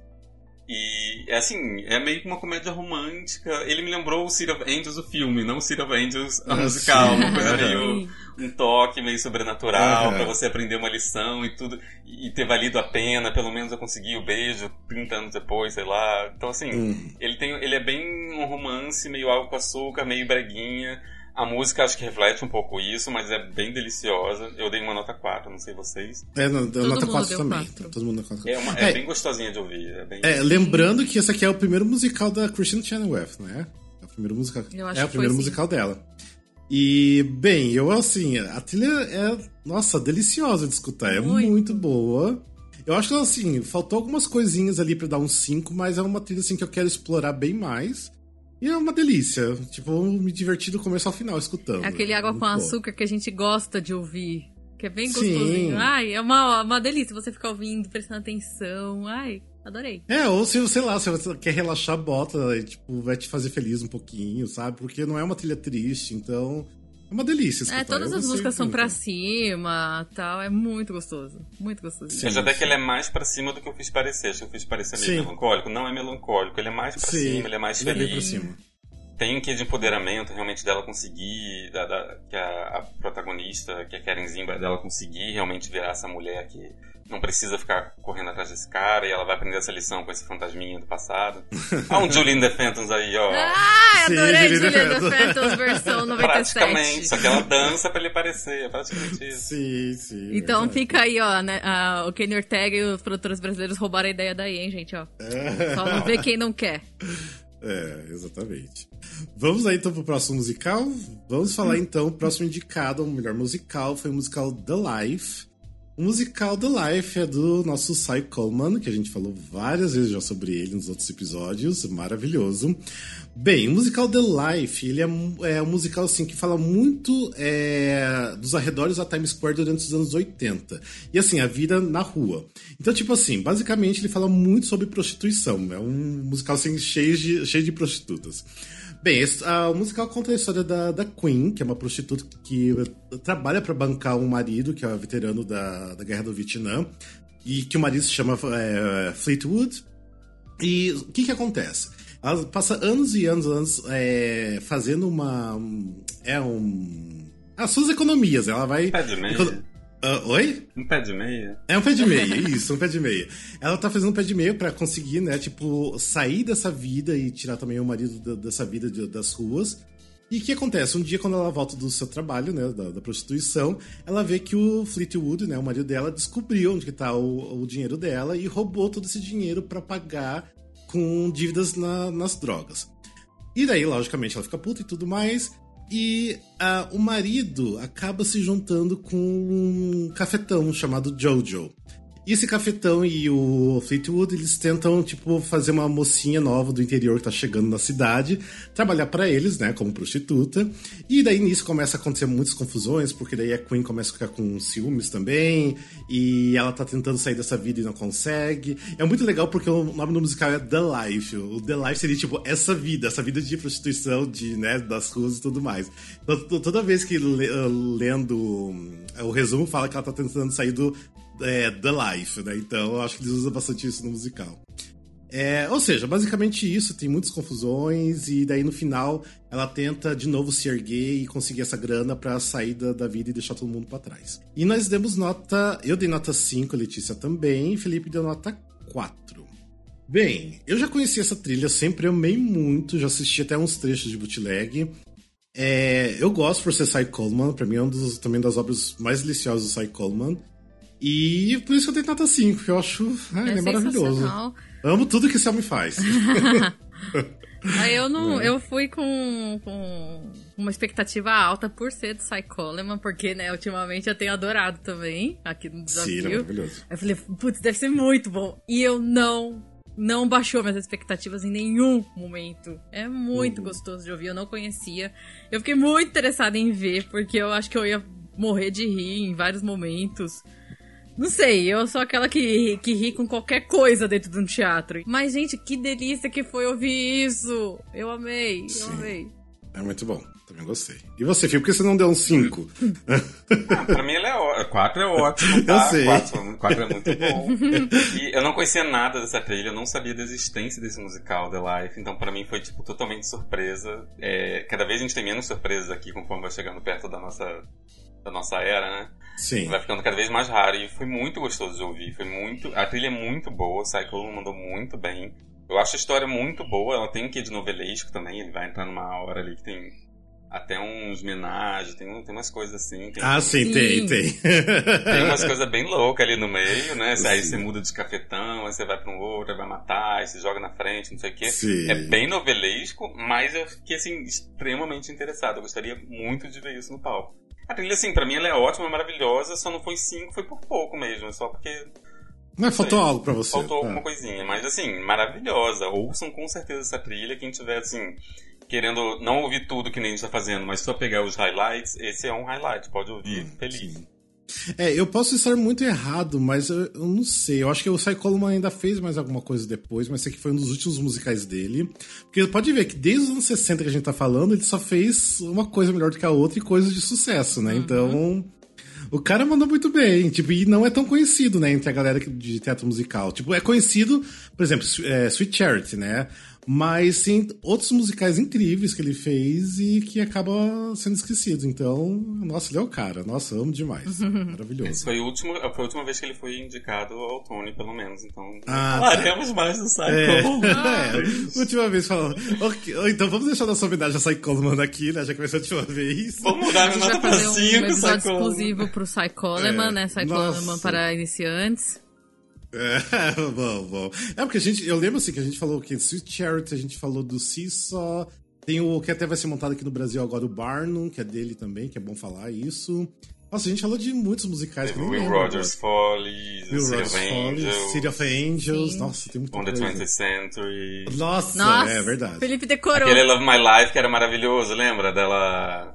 E é assim, é meio que uma comédia romântica. Ele me lembrou o City of Angels, o filme, não o City of Angels, a Ah, musical. sim. Uma coisa meio. um toque meio sobrenatural Aham. pra você aprender uma lição e tudo. E ter valido a pena, pelo menos eu consegui o beijo 30 anos depois, sei lá. Então assim, Hum. ele, tem, ele é bem um romance, meio água com açúcar, meio breguinha. A música acho que reflete um pouco isso, mas é bem deliciosa. Eu dei uma nota 4, não sei vocês. É, no, nota mundo 4 deu também. quatro. Todo mundo deu quatro. É, uma, é, É. bem gostosinha de ouvir. É bem... É, lembrando que esse aqui é o primeiro musical da Christine Chenoweth, né? É o primeiro musical. Eu acho é o primeiro foi, sim. musical dela. E, bem, eu assim, a trilha é, nossa, deliciosa de escutar, é Muito. muito boa. Eu acho que, assim, faltou algumas coisinhas ali pra dar um 5, mas é uma trilha, assim, que eu quero explorar bem mais. E é uma delícia. Tipo, me diverti do começo ao final escutando. É aquele água Muito com açúcar que a gente gosta de ouvir. que é bem Sim. gostosinho. Ai, é uma, uma delícia você ficar ouvindo, prestando atenção. Ai, adorei. É, ou se, sei lá, se você quer relaxar, bota, tipo, vai te fazer feliz um pouquinho, sabe? Porque não é uma trilha triste, então uma delícia escutar. É, todas Eu as músicas são muito. pra cima tal. É muito gostoso. Muito gostoso. Sim. Mas até que ele é mais pra cima do que eu fiz parecer. Acho que eu fiz parecer meio Sim. melancólico. Não é melancólico, ele é mais pra Sim, cima, ele é mais ele é bem feliz. pra cima. Tem um quê de empoderamento realmente dela conseguir, da, da- que a, a protagonista, que é Karen Zimba, dela conseguir realmente virar essa mulher que não precisa ficar correndo atrás desse cara e ela vai aprender essa lição com esse fantasminha do passado. Há um *laughs* Julian the Phantoms aí, ó. Sim, adorei Juliana Juliana Phantom. Phantoms versão *laughs* 97. praticamente, só que ela dança pra ele parecer, é praticamente isso. Sim, sim. Então verdade. fica aí, ó, né, a- o Kenny Ortega e os produtores brasileiros roubaram a ideia daí, hein, gente, ó. Só não vê quem não quer. *laughs* É, exatamente. Vamos aí então pro próximo musical. Vamos falar então, o próximo indicado, o melhor musical, foi o musical The Life. Musical The Life é do nosso Cy Coleman, que a gente falou várias vezes já sobre ele nos outros episódios, maravilhoso. Bem, o musical The Life, ele é, é um musical assim que fala muito é, dos arredores da Times Square durante os anos 80. E assim, a vida na rua. Então, tipo assim, basicamente ele fala muito sobre prostituição. É um musical assim, cheio de, cheio de prostitutas. Bem, esse- ah, o musical conta a história da, da Queen, que é uma prostituta que eh, trabalha para bancar um marido, que é veterano da, da Guerra do Vietnã, e que o marido se chama eh, Fleetwood. E o que que acontece? Ela passa anos e anos, anos eh, fazendo uma... um- É um... As suas economias, ela vai... Pé Ah, oi? Um pé de meia? É um pé de meia, isso, um pé de meia. Ela tá fazendo um pé de meia pra conseguir, né, tipo, sair dessa vida e tirar também o marido da- dessa vida de- das ruas. E o que acontece? Um dia, quando ela volta do seu trabalho, né, da, da prostituição, ela vê que o Fleetwood, né, o marido dela, descobriu onde que tá o, o dinheiro dela e roubou todo esse dinheiro pra pagar com dívidas na- nas drogas. E daí, logicamente, ela fica puta e tudo mais. E ah, o marido acaba se juntando com um cafetão chamado Jojo. E esse cafetão e o Fleetwood, eles tentam, tipo, fazer uma mocinha nova do interior que tá chegando na cidade, trabalhar pra eles, né, como prostituta. E daí nisso começa a acontecer muitas confusões, porque daí a Queen começa a ficar com ciúmes também, e ela tá tentando sair dessa vida e não consegue. É muito legal porque o nome do musical é The Life. O The Life seria, tipo, essa vida, essa vida de prostituição, de, né, das ruas e tudo mais. Então, to- toda vez que le- lendo hum, o resumo, fala que ela tá tentando sair do é, The Life, né? Então eu acho que eles usam bastante isso no musical. É, ou seja, basicamente isso, tem muitas confusões, e daí no final ela tenta de novo se erguer e conseguir essa grana pra sair da, da vida e deixar todo mundo pra trás. E nós demos nota. Eu dei nota 5, Letícia também, Felipe deu nota 4. Bem, eu já conheci essa trilha, sempre amei muito, já assisti até uns trechos de bootleg. É, eu gosto por ser Cy Coleman, pra mim é um dos, também das obras mais deliciosas do Cy Coleman. E por isso que eu dei nota 5, que eu acho ai, É é maravilhoso. Amo tudo que esse homem faz. Aí *laughs* eu não. É. Eu fui com, com uma expectativa alta por ser do Cy Coleman, porque, né, ultimamente eu tenho adorado também aqui no Sim, ele é desafio. maravilhoso. Aí eu falei, putz, deve ser muito bom. E eu não. Não baixou minhas expectativas em nenhum momento. É muito Uhum. gostoso de ouvir, eu não conhecia. Eu fiquei muito interessada em ver, porque eu acho que eu ia morrer de rir em vários momentos. Não sei, eu sou aquela que, que ri com qualquer coisa dentro de um teatro. Mas, gente, que delícia que foi ouvir isso! Eu amei, eu Sim. amei. É muito bom. Também gostei. E você, Fio, por que você não deu um 5? Ah, pra mim ele é ótimo. 4 é ótimo, tá? Eu sei. 4, 4 é muito bom. E eu não conhecia nada dessa trilha, eu não sabia da existência desse musical, The Life, então pra mim foi, tipo, totalmente surpresa. É, cada vez a gente tem menos surpresas aqui conforme vai chegando perto da nossa, da nossa era, né? Sim. Vai ficando cada vez mais raro e foi muito gostoso de ouvir. Foi muito. A trilha é muito boa, o Cyclone mandou muito bem. Eu acho a história muito boa, ela tem um quê de novelesco também, ele vai entrar numa hora ali que tem até uns homenagens, tem, tem umas coisas assim. Tem, Ah, sim, Sim. tem, tem. *laughs* tem umas *laughs* coisas bem loucas ali no meio, né? Aí Sim. você muda de cafetão, aí você vai pra um outro, aí vai matar, aí você joga na frente, não sei o quê. Sim. É bem novelesco, mas eu fiquei, assim, extremamente interessado. Eu gostaria muito de ver isso no palco. A trilha, assim, pra mim ela é ótima, maravilhosa, só não foi cinco, foi por pouco mesmo, só porque Mas faltou Sei. algo pra você. faltou Ah. alguma coisinha. Mas, assim, maravilhosa. Ouçam com certeza essa trilha. Quem tiver, assim, querendo não ouvir tudo que nem a gente tá fazendo, mas só pegar os highlights, esse é um highlight, pode ouvir, feliz. Sim. É, eu posso estar muito errado, mas eu, eu não sei. Eu acho que o Cy Coleman ainda fez mais alguma coisa depois, mas esse aqui foi um dos últimos musicais dele. Porque pode ver que desde os anos 60 que a gente tá falando, ele só fez uma coisa melhor do que a outra e coisas de sucesso, né? Uhum. Então. O cara mandou muito bem, tipo, e não é tão conhecido, né, entre a galera de teatro musical. Tipo, é conhecido, por exemplo, é, Sweet Charity, né? Mas tem outros musicais incríveis que ele fez e que acaba sendo esquecido. Então, nossa, ele é o cara. Nossa, amo demais. Maravilhoso. Esse foi, o último, foi a última vez que ele foi indicado ao Tony, pelo menos. Então, ah, falaremos tá. mais do Cy é, *laughs* *laughs* é, última vez falando. Okay, então vamos deixar nossa homenagem a Coleman aqui, né? Já que vai ser a última vez. Vamos mudar a nota pra 5, um, um episódio exclusivo pro Coleman, é, né? Coleman para iniciantes. *laughs* É, bom, bom. É porque a gente, eu lembro assim que a gente falou que Sweet Charity, a gente falou do Seesaw, tem o que até vai ser montado aqui no Brasil agora, o Barnum, que é dele também, que é bom falar isso. Nossa, a gente falou de muitos musicais. Teve Will Rogers Follies, Will Rogers Follies, City of Angels. Sim. Nossa, tem muita On coisa. On the 20th Century. Nossa, Nossa, é verdade. Felipe decorou. Aquele Love My Life que era maravilhoso, lembra? Dela...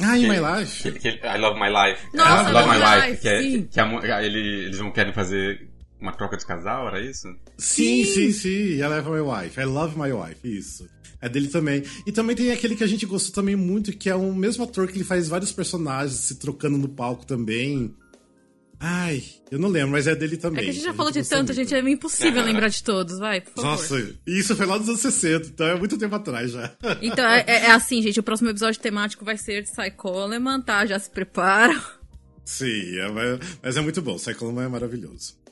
Ah, In My Life? Que, que, I Love My Life. Nossa, Love My Life, Life que, é, que a, ele, eles vão querem fazer uma troca de casal, era isso? Sim, sim, sim. sim. I Love My Wife. I Love My Wife, isso. É dele também. E também tem aquele que a gente gostou também muito, que é o mesmo ator que ele faz vários personagens se trocando no palco também. Ai, eu não lembro, mas é dele também. É que a gente já a falou gente de tanto, muito. gente, é impossível *laughs* lembrar de todos, vai, por favor. Nossa, isso foi lá dos anos 60, então é muito tempo atrás já. *laughs* Então, é, é, é assim, gente, o próximo episódio temático vai ser de Cy Coleman, tá? Já se prepara. Sim, é, mas é muito bom, Cy Coleman é maravilhoso.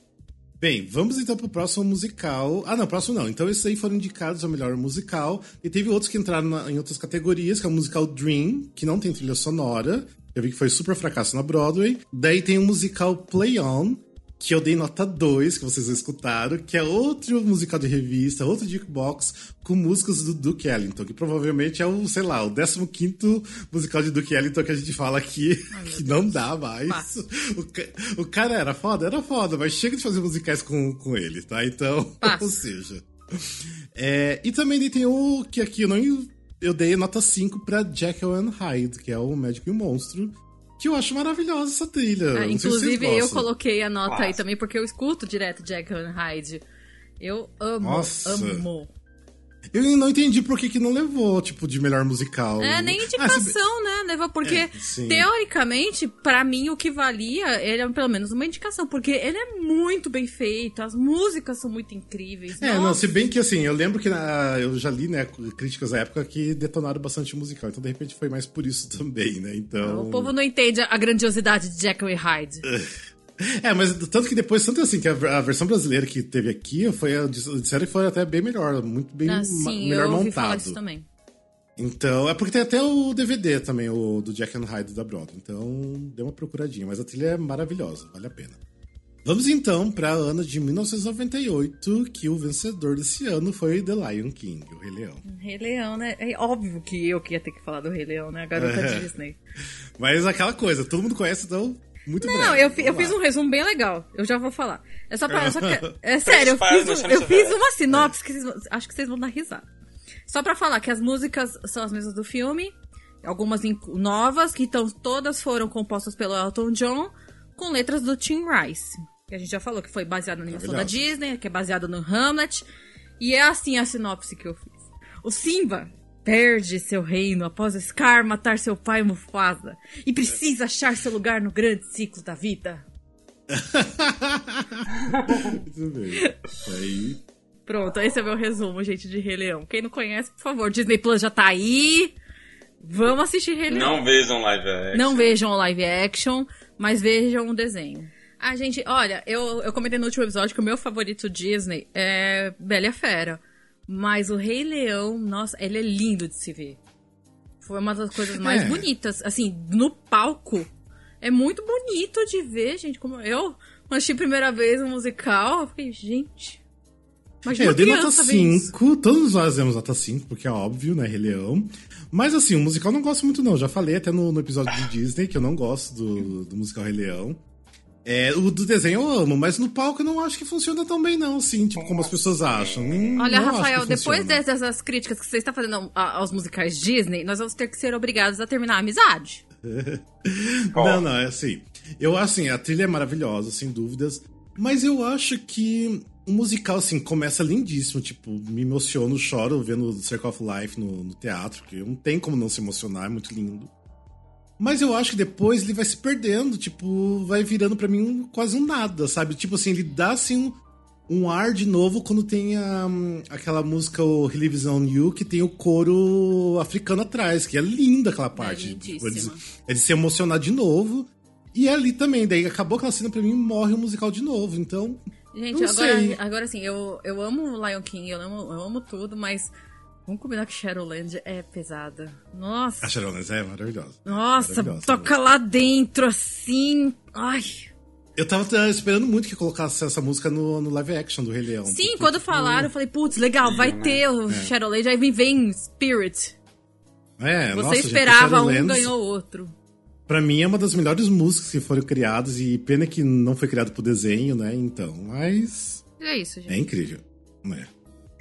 Bem, vamos então pro próximo musical. Ah, não, próximo não. Então esses aí foram indicados ao melhor musical. E teve outros que entraram na, em outras categorias, que é o musical Dream, que não tem trilha sonora. Eu vi que foi super fracasso na Broadway. Daí tem o musical Play On, que eu dei nota 2, que vocês escutaram, que é outro musical de revista, outro jukebox, com músicas do Duke Ellington, que provavelmente é o, sei lá, o 15 musical de Duke Ellington que a gente fala aqui, Ai, *laughs* que não dá mais. O, o, cara era foda? Era foda, mas chega de fazer musicais com, com ele, tá? Então, *laughs* ou seja. É, e também tem o que aqui eu não. Eu dei nota 5 pra Jekyll and Hyde, que é o Médico e o Monstro, que eu acho maravilhosa essa trilha. Ah, inclusive, se eu coloquei a nota Nossa. aí também, porque eu escuto direto Jack and Hyde. Eu amo, Nossa. amo. Eu não entendi por que, que não levou, tipo, de melhor musical. É, nem indicação, ah, se... né? Levou porque, é, teoricamente, para mim, o que valia era pelo menos uma indicação, porque ele é muito bem feito, as músicas são muito incríveis. É, Nossa. não, se bem que, assim, eu lembro que na, eu já li, né, críticas à época que detonaram bastante musical, então de repente foi mais por isso também, né? Então. O povo não entende a grandiosidade de Jekyll e Hyde. *laughs* É, mas tanto que depois, tanto assim, que a, a versão brasileira que teve aqui foi, a série foi até bem melhor, muito bem ah, sim, melhor eu montado. Falar disso também. Então, é porque tem até o DVD também, o do Jack and Hyde da Broadway. Então, dê uma procuradinha, mas a trilha é maravilhosa, vale a pena. Vamos então para ano de 1998, que o vencedor desse ano foi The Lion King, o Rei Leão. Rei Leão, né? É óbvio que eu que ia ter que falar do Rei Leão, né? A garota é. Disney. *laughs* Mas aquela coisa, todo mundo conhece, então muito Não, breve. eu, eu fiz um resumo bem legal. Eu já vou falar. É só pra. Só que, é *laughs* sério, eu fiz, um, eu fiz uma sinopse que vocês, acho que vocês vão dar risada. Só pra falar que as músicas são as mesmas do filme, algumas novas, que então todas foram compostas pelo Elton John, com letras do Tim Rice. Que a gente já falou que foi baseado na animação da Disney, que é baseado no Hamlet. E é assim a sinopse que eu fiz. O Simba perde seu reino após Scar matar seu pai Mufasa e precisa achar seu lugar no grande ciclo da vida. Muito bem. Aí. Pronto, esse é o meu resumo, gente, de Rei Leão. Quem não conhece, por favor, Disney Plus já tá aí. Vamos assistir Rei Leão. Não vejam live action. Não vejam live action, mas vejam o desenho. Ah, gente, olha, eu, eu comentei no último episódio que o meu favorito Disney é Bela e a Fera. Mas o Rei Leão, nossa, ele é lindo de se ver. Foi uma das coisas mais é. bonitas. Assim, no palco, é muito bonito de ver, gente. Como eu assisti a primeira vez um musical, eu fiquei, gente. Mas é, eu dei nota 5, todos nós demos nota 5, porque é óbvio, né, Rei Leão. Mas assim, o musical eu não gosto muito não, já falei até no, no episódio de Disney que eu não gosto do, do musical Rei Leão. É, o do desenho eu amo, mas no palco eu não acho que funciona tão bem, não, assim, tipo, como as pessoas acham. Olha, Rafael, depois dessas críticas que você está fazendo aos musicais Disney, nós vamos ter que ser obrigados a terminar a amizade. *laughs* não, não, é assim. Eu, assim, a trilha é maravilhosa, sem dúvidas. Mas eu acho que o musical, assim, começa lindíssimo. Tipo, me emociono, choro vendo Circle of Life no, no teatro, que não tem como não se emocionar, é muito lindo. Mas eu acho que depois ele vai se perdendo, tipo, vai virando para mim um, quase um nada, sabe? Tipo assim, ele dá assim um, um ar de novo quando tem a, aquela música o He Lives On You, que tem o coro africano atrás, que é linda aquela parte. É tipo, é, de, lindíssima. é de se emocionar de novo. E é ali também, daí acabou aquela cena pra mim morre o musical de novo. Então, Gente, Não agora, sei. agora assim, eu, eu amo Lion King, eu amo, eu amo tudo, mas vamos combinar que Shadowland é pesada. Nossa, a Sharonas é maravilhosa. nossa, maravilhosa toca lá dentro assim. Ai. Eu tava uh, esperando muito que colocasse essa música no, no live action do Rei Leão. Sim, porque, quando falaram, eu falei, putz, legal, vai né? ter o Shadowland, aí vem, vem Spirit. É, Você nossa, gente, esperava um, Shadowlands- ganhou o outro. Pra mim é uma das melhores músicas que foram criadas e pena que não foi criado por desenho, né? Então, mas É isso, gente. é incrível. né?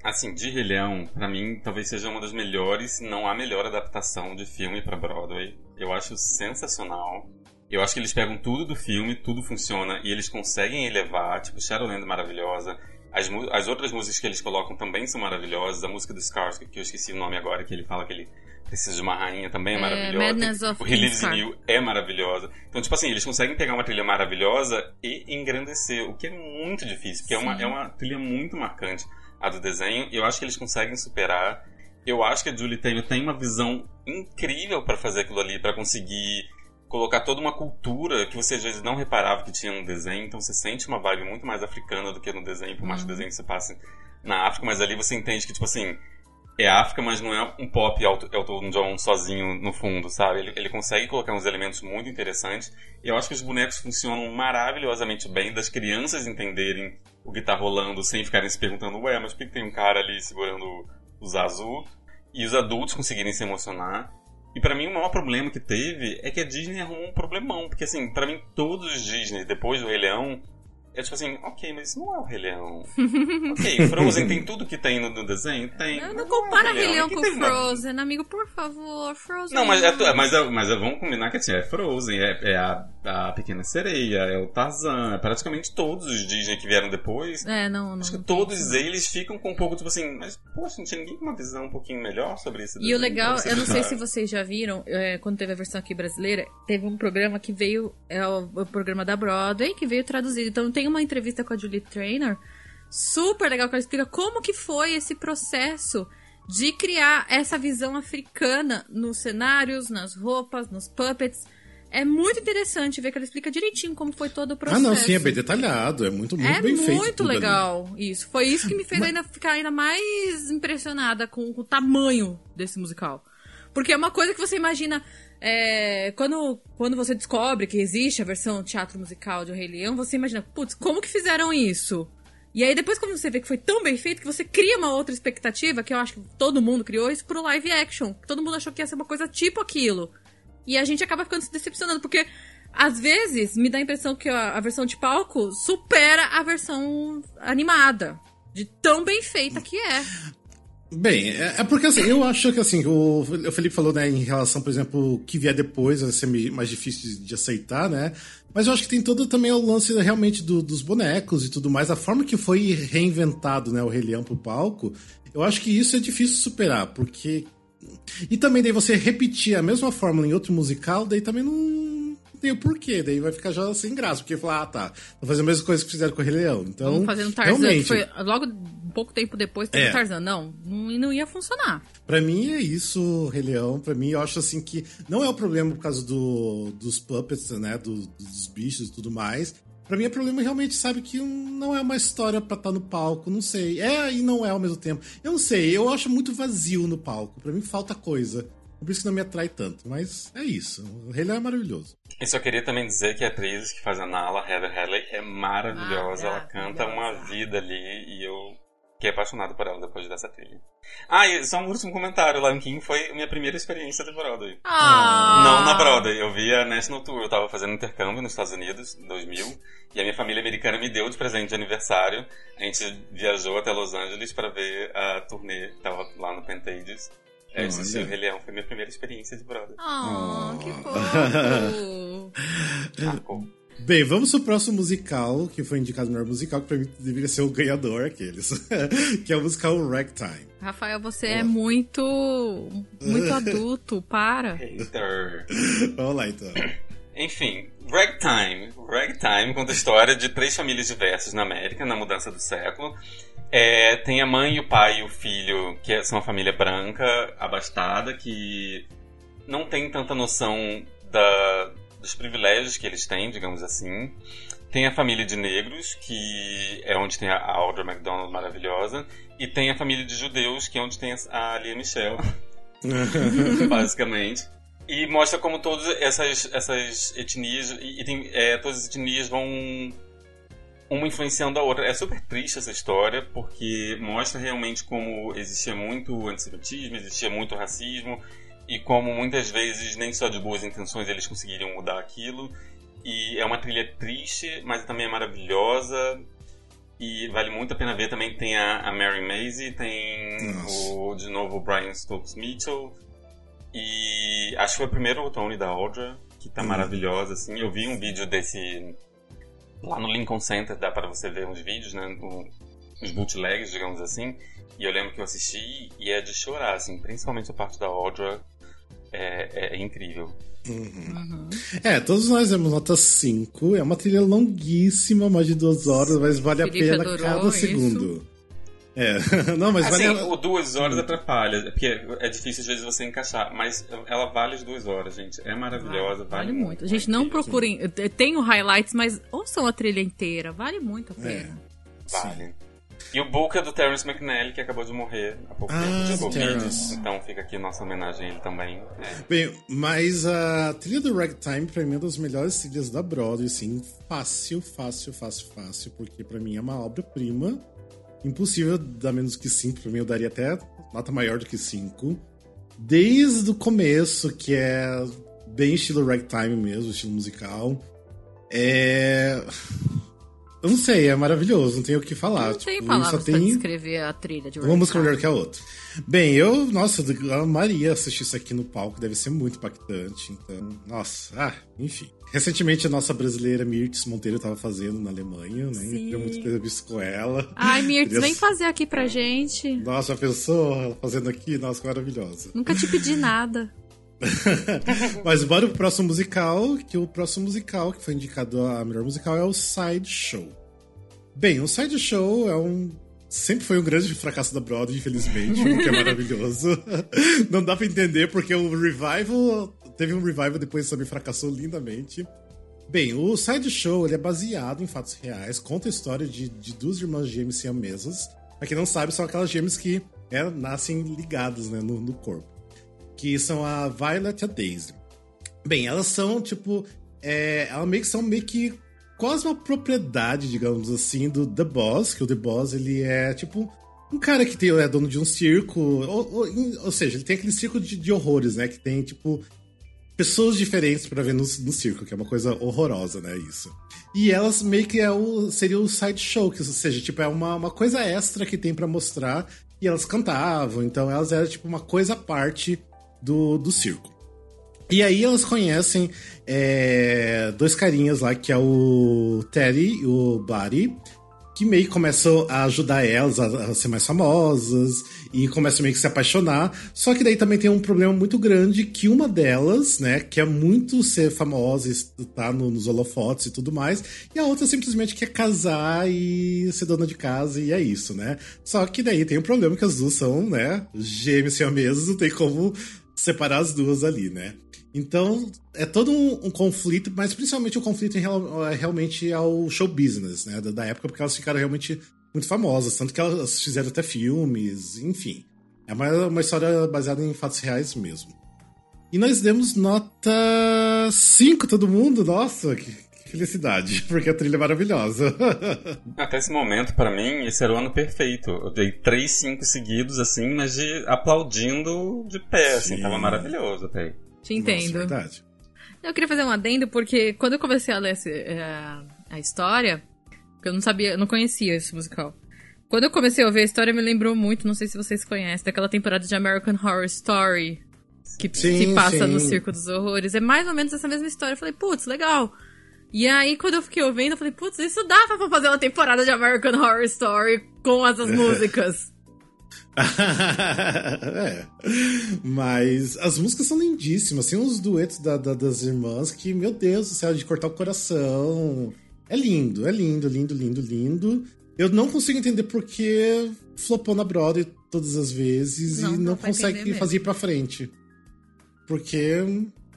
Assim, de Rei Leão, pra mim, talvez seja uma das melhores, se não a melhor adaptação de filme pra Broadway. Eu acho sensacional. Eu acho que eles pegam tudo do filme, tudo funciona, e eles conseguem elevar, tipo, Shadowland é maravilhosa. As, as outras músicas que eles colocam também são maravilhosas. A música do Skarsgård, que eu esqueci o nome agora, que ele fala que ele precisa de uma rainha, também é, É, maravilhosa. O Skarsgård. You é maravilhosa. Então, tipo assim, eles conseguem pegar uma trilha maravilhosa e engrandecer, o que é muito difícil, porque é uma, é uma trilha muito marcante a do desenho, e eu acho que eles conseguem superar. Eu acho que a Julie Taymor tem uma visão incrível pra fazer aquilo ali, pra conseguir colocar toda uma cultura que você às vezes não reparava que tinha no desenho, então você sente uma vibe muito mais africana do que no desenho, por mais que o desenho se passe na África, mas ali você entende que, tipo assim, é África, mas não é um pop Elton John sozinho no fundo, sabe? Ele, ele consegue colocar uns elementos muito interessantes. E eu acho que os bonecos funcionam maravilhosamente bem, das crianças entenderem o que tá rolando sem ficarem se perguntando, ué, mas por que tem um cara ali segurando o Zazu? E os adultos conseguirem se emocionar. E pra mim o maior problema que teve é que a Disney arrumou um problemão. Porque assim, pra mim todos os Disney, depois do Rei Leão, é tipo assim, ok, mas isso não é o Rei Leão. *laughs* ok, Frozen tem tudo que tem no, desenho? Tem. Não, não é o compara Rei Rei Leão com uma- Frozen, amigo, por favor. Frozen. Não, mas, é, tu- mas, é- mas é- vamos combinar que assim, é Frozen, é, é a, a Pequena Sereia, é o Tarzan, é praticamente todos os Disney que vieram depois. É, não, não. Acho que não todos não. eles ficam com um pouco, tipo assim, mas, poxa, não tinha ninguém com uma visão um pouquinho melhor sobre isso. E o legal, eu não sei se vocês já viram, é, quando teve a versão aqui brasileira, teve um programa que veio, é o, o programa da Broadway, que veio traduzido. Então tem uma entrevista com a Julie Trainer, super legal, que ela explica como que foi esse processo de criar essa visão africana nos cenários, nas roupas, nos puppets. É muito interessante ver que ela explica direitinho como foi todo o Ah, processo. não, sim, é bem detalhado, é muito, muito É bem feito. muito tudo ali. legal isso. Foi isso que me fez ainda ficar ainda mais impressionada com o tamanho desse musical. Porque é uma coisa que você imagina. É, quando, quando você descobre que existe a versão teatro musical de O Rei Leão, você imagina, putz, como que fizeram isso? E aí depois quando você vê que foi tão bem feito que você cria uma outra expectativa, que eu acho que todo mundo criou isso pro live action. Todo mundo achou que ia ser uma coisa tipo aquilo. E a gente acaba ficando se decepcionando, porque às vezes me dá a impressão que a, a versão de palco supera a versão animada. De tão bem feita que é. Bem, é, é porque assim, eu acho que assim, o, Felipe falou, né, em relação, por exemplo, o que vier depois vai ser mais difícil de, de aceitar, né? Mas eu acho que tem todo também o lance realmente do- dos bonecos e tudo mais, a forma que foi reinventado, né, o Rei Leão pro palco, eu acho que isso é difícil superar, porque. E também daí você repetir a mesma fórmula em outro musical, daí também não tem o porquê, daí vai ficar já sem graça, porque falar, ah, tá, vou fazer a mesma coisa que fizeram com o Rei Leão. Então, Vamos fazendo Tarzan, realmente, que foi logo pouco tempo depois teve É. Tarzan. Não, não, não ia funcionar. Pra mim é isso, Rei Leão. Pra mim, eu acho assim que não é o problema por causa do, dos puppets, né? do- dos bichos e tudo mais. Pra mim é problema realmente, sabe, que não é uma história pra estar no palco, não sei. É e não é ao mesmo tempo. Eu não sei, eu acho muito vazio no palco. Pra mim falta coisa. Por isso que não me atrai tanto. Mas é isso. O Rei Leão é maravilhoso. E só queria também dizer que a atriz que faz a Nala, Heather Hadley, é maravilhosa. Ela canta uma vida ali e eu fiquei apaixonado por ela depois dessa trilha. Ah, e só um último comentário. Lion King foi minha primeira experiência de Broadway. Ah! Não na Broadway, eu vi a National Tour. Eu tava fazendo intercâmbio nos Estados Unidos, em 2000, e a minha família americana me deu de presente de aniversário. A gente viajou até Los Angeles para ver a turnê tava lá no Pentages. É, assistir o Rei Leão foi minha primeira experiência de brother. Oh, que fofo. Marcou. Bem, vamos pro próximo musical, que foi indicado no melhor musical, que pra mim deveria ser o ganhador, aqueles. *laughs* que é o musical Ragtime. Rafael, você é muito. muito *laughs* adulto, para. Hater. Vamos lá, então. Enfim, Ragtime. Ragtime conta a história de três famílias diversas na América, na mudança do século. É, tem a mãe, o pai e o filho, que são uma família branca, abastada, que não tem tanta noção da, dos privilégios que eles têm, digamos assim. Tem a família de negros, que é onde tem a Audra McDonald maravilhosa. E tem a família de judeus, que é onde tem a Lia Michelle, *laughs* basicamente. E mostra como todas essas, essas etnias, e, e tem, é, todas as etnias vão uma influenciando a outra. É super triste essa história, porque mostra realmente como existia muito antissemitismo, existia muito racismo, e como muitas vezes nem só de boas intenções eles conseguiriam mudar aquilo. E é uma trilha triste, mas também é maravilhosa. E vale muito a pena ver. Também tem a, a Mary Maisie, tem o, de novo o Brian Stokes Mitchell. E acho que foi o primeiro Tony da Audra, que tá maravilhosa, assim. Eu vi um vídeo desse lá no Lincoln Center, dá para você ver uns vídeos, né? Uns bootlegs, digamos assim. E eu lembro que eu assisti e é de chorar, assim. Principalmente a parte da Audra é, é, é incrível. É, todos nós demos nota 5. É uma trilha longuíssima, mais de duas horas, mas vale Felipe a pena cada isso. segundo. É, *laughs* não, mas Assim, vale a... o duas horas atrapalha, porque é difícil às vezes você encaixar, mas ela vale as duas horas, gente. É maravilhosa, vale, Vale muito. Gente, não procurem. Tem o highlights, mas ouçam a trilha inteira. Vale muito a pena. Vale. E o book é do Terrence McNally, que acabou de morrer há pouco Ah, tempo de Covid. Então fica aqui nossa homenagem a ele também. né? Bem, mas a trilha do Ragtime, pra mim, é uma das melhores trilhas da Broadway, assim, fácil, fácil, fácil, fácil, porque pra mim é uma obra-prima. Impossível dar menos que 5, pra mim eu daria até nota maior do que 5. Desde o começo, que é bem estilo Ragtime mesmo, estilo musical. É. Eu não sei, é maravilhoso, não tenho o que falar. Não tem Tipo, palavras só pra tem descrever a trilha de uma música melhor que a outra. Bem, eu, nossa, eu amaria assistir isso aqui no palco, deve ser muito impactante. Então, nossa, ah, enfim. Recentemente a nossa brasileira Mirtz Monteiro estava fazendo na Alemanha, né? Sim. Queria muito ter visto com ela. Ai, *laughs* Mirtz, Queria- vem fazer aqui pra gente. Nossa, pensou ela fazendo aqui? Nossa, maravilhosa. Nunca te pedi nada. *laughs* Mas bora pro próximo musical, que o próximo musical que foi indicado a melhor musical é o Side Show. Bem, o Side Show é um. Sempre foi um grande fracasso da Broadway, infelizmente, o que é maravilhoso. *laughs* Não dá pra entender porque o revival. Teve um revival depois também fracassou lindamente. Bem, o Side Show ele é baseado em fatos reais, conta a história de, de duas irmãs gêmeas siamesas. Pra quem não sabe, são aquelas gêmeas que é, nascem ligadas né, no, no corpo. Que são a Violet e a Daisy. Bem, elas são, tipo. É, elas meio que são meio que quase uma propriedade, digamos assim, do The Boss, que o The Boss ele é tipo um cara que tem, é dono de um circo, ou, ou, ou seja, ele tem aquele circo de, de horrores, né? Que tem, tipo, pessoas diferentes pra ver no, no circo, que é uma coisa horrorosa, né? Isso. E elas meio que é o, seria o sideshow, que ou seja, tipo, é uma, uma coisa extra que tem pra mostrar. E elas cantavam, então elas eram tipo uma coisa à parte do, do circo. E aí elas conhecem é, dois carinhas lá, que é o Teddy e o Buddy, que meio que começam a ajudar elas a, a ser mais famosas e começam meio que se apaixonar. Só que daí também tem um problema muito grande que uma delas, né, quer muito ser famosa e estar no, nos holofotes e tudo mais, e a outra simplesmente quer casar e ser dona de casa e é isso, né? Só que daí tem um problema que as duas são, né, gêmeas siamesas, não tem como separar as duas ali, né? Então, é todo um, um conflito, mas principalmente um conflito em eh, realmente ao show business, né? Da, da época, porque elas ficaram realmente muito famosas, tanto que elas fizeram até filmes, enfim. É uma, uma história baseada em fatos reais mesmo. E nós demos nota 5, todo mundo. Nossa, que felicidade, *laughs* porque a trilha é maravilhosa. *laughs* Até esse momento, pra mim, esse era o ano perfeito. Eu dei três, cinco seguidos, assim, mas de aplaudindo de pé, assim. Sim. Tava maravilhoso até. Te Nossa, entendo. verdade. Eu queria fazer um adendo, porque quando eu comecei a ler esse, é, a história, porque eu não sabia, eu não conhecia esse musical. Quando eu comecei a ouvir a história, me lembrou muito, não sei se vocês conhecem, daquela temporada de American Horror Story, que Sim, se passa sim. no Circo dos Horrores. É mais ou menos essa mesma história. Eu falei, putz, legal. E aí, quando eu fiquei ouvindo, eu falei, putz, isso dá pra fazer uma temporada de American Horror Story com essas músicas. *laughs* é. Mas as músicas são lindíssimas. Tem uns duetos da- da- das irmãs que, meu Deus do céu, de cortar o coração. É lindo, é lindo, lindo, lindo, lindo. Eu não consigo entender por que flopou na Broadway todas as vezes Não, e não entender consegue fazer ir pra frente. Porque,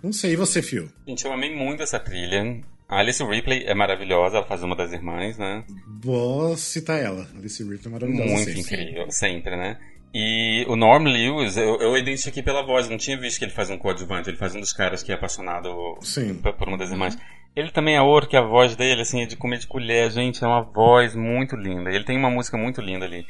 não sei, e você, Phil? Gente, eu amei muito essa trilha. A Alice Ripley é maravilhosa, ela faz uma das irmãs, né? Vou citar ela. Alice Ripley é maravilhosa. Muito sempre. incrível, sempre, né? E o Norm Lewis, eu, eu identifiquei pela voz, não tinha visto que ele faz um coadjuvante, ele faz um dos caras que é apaixonado Sim. por uma das irmãs. Ele também é outro que a voz dele, assim, é de comer de colher, gente, é uma voz muito linda. Ele tem uma música muito linda ali.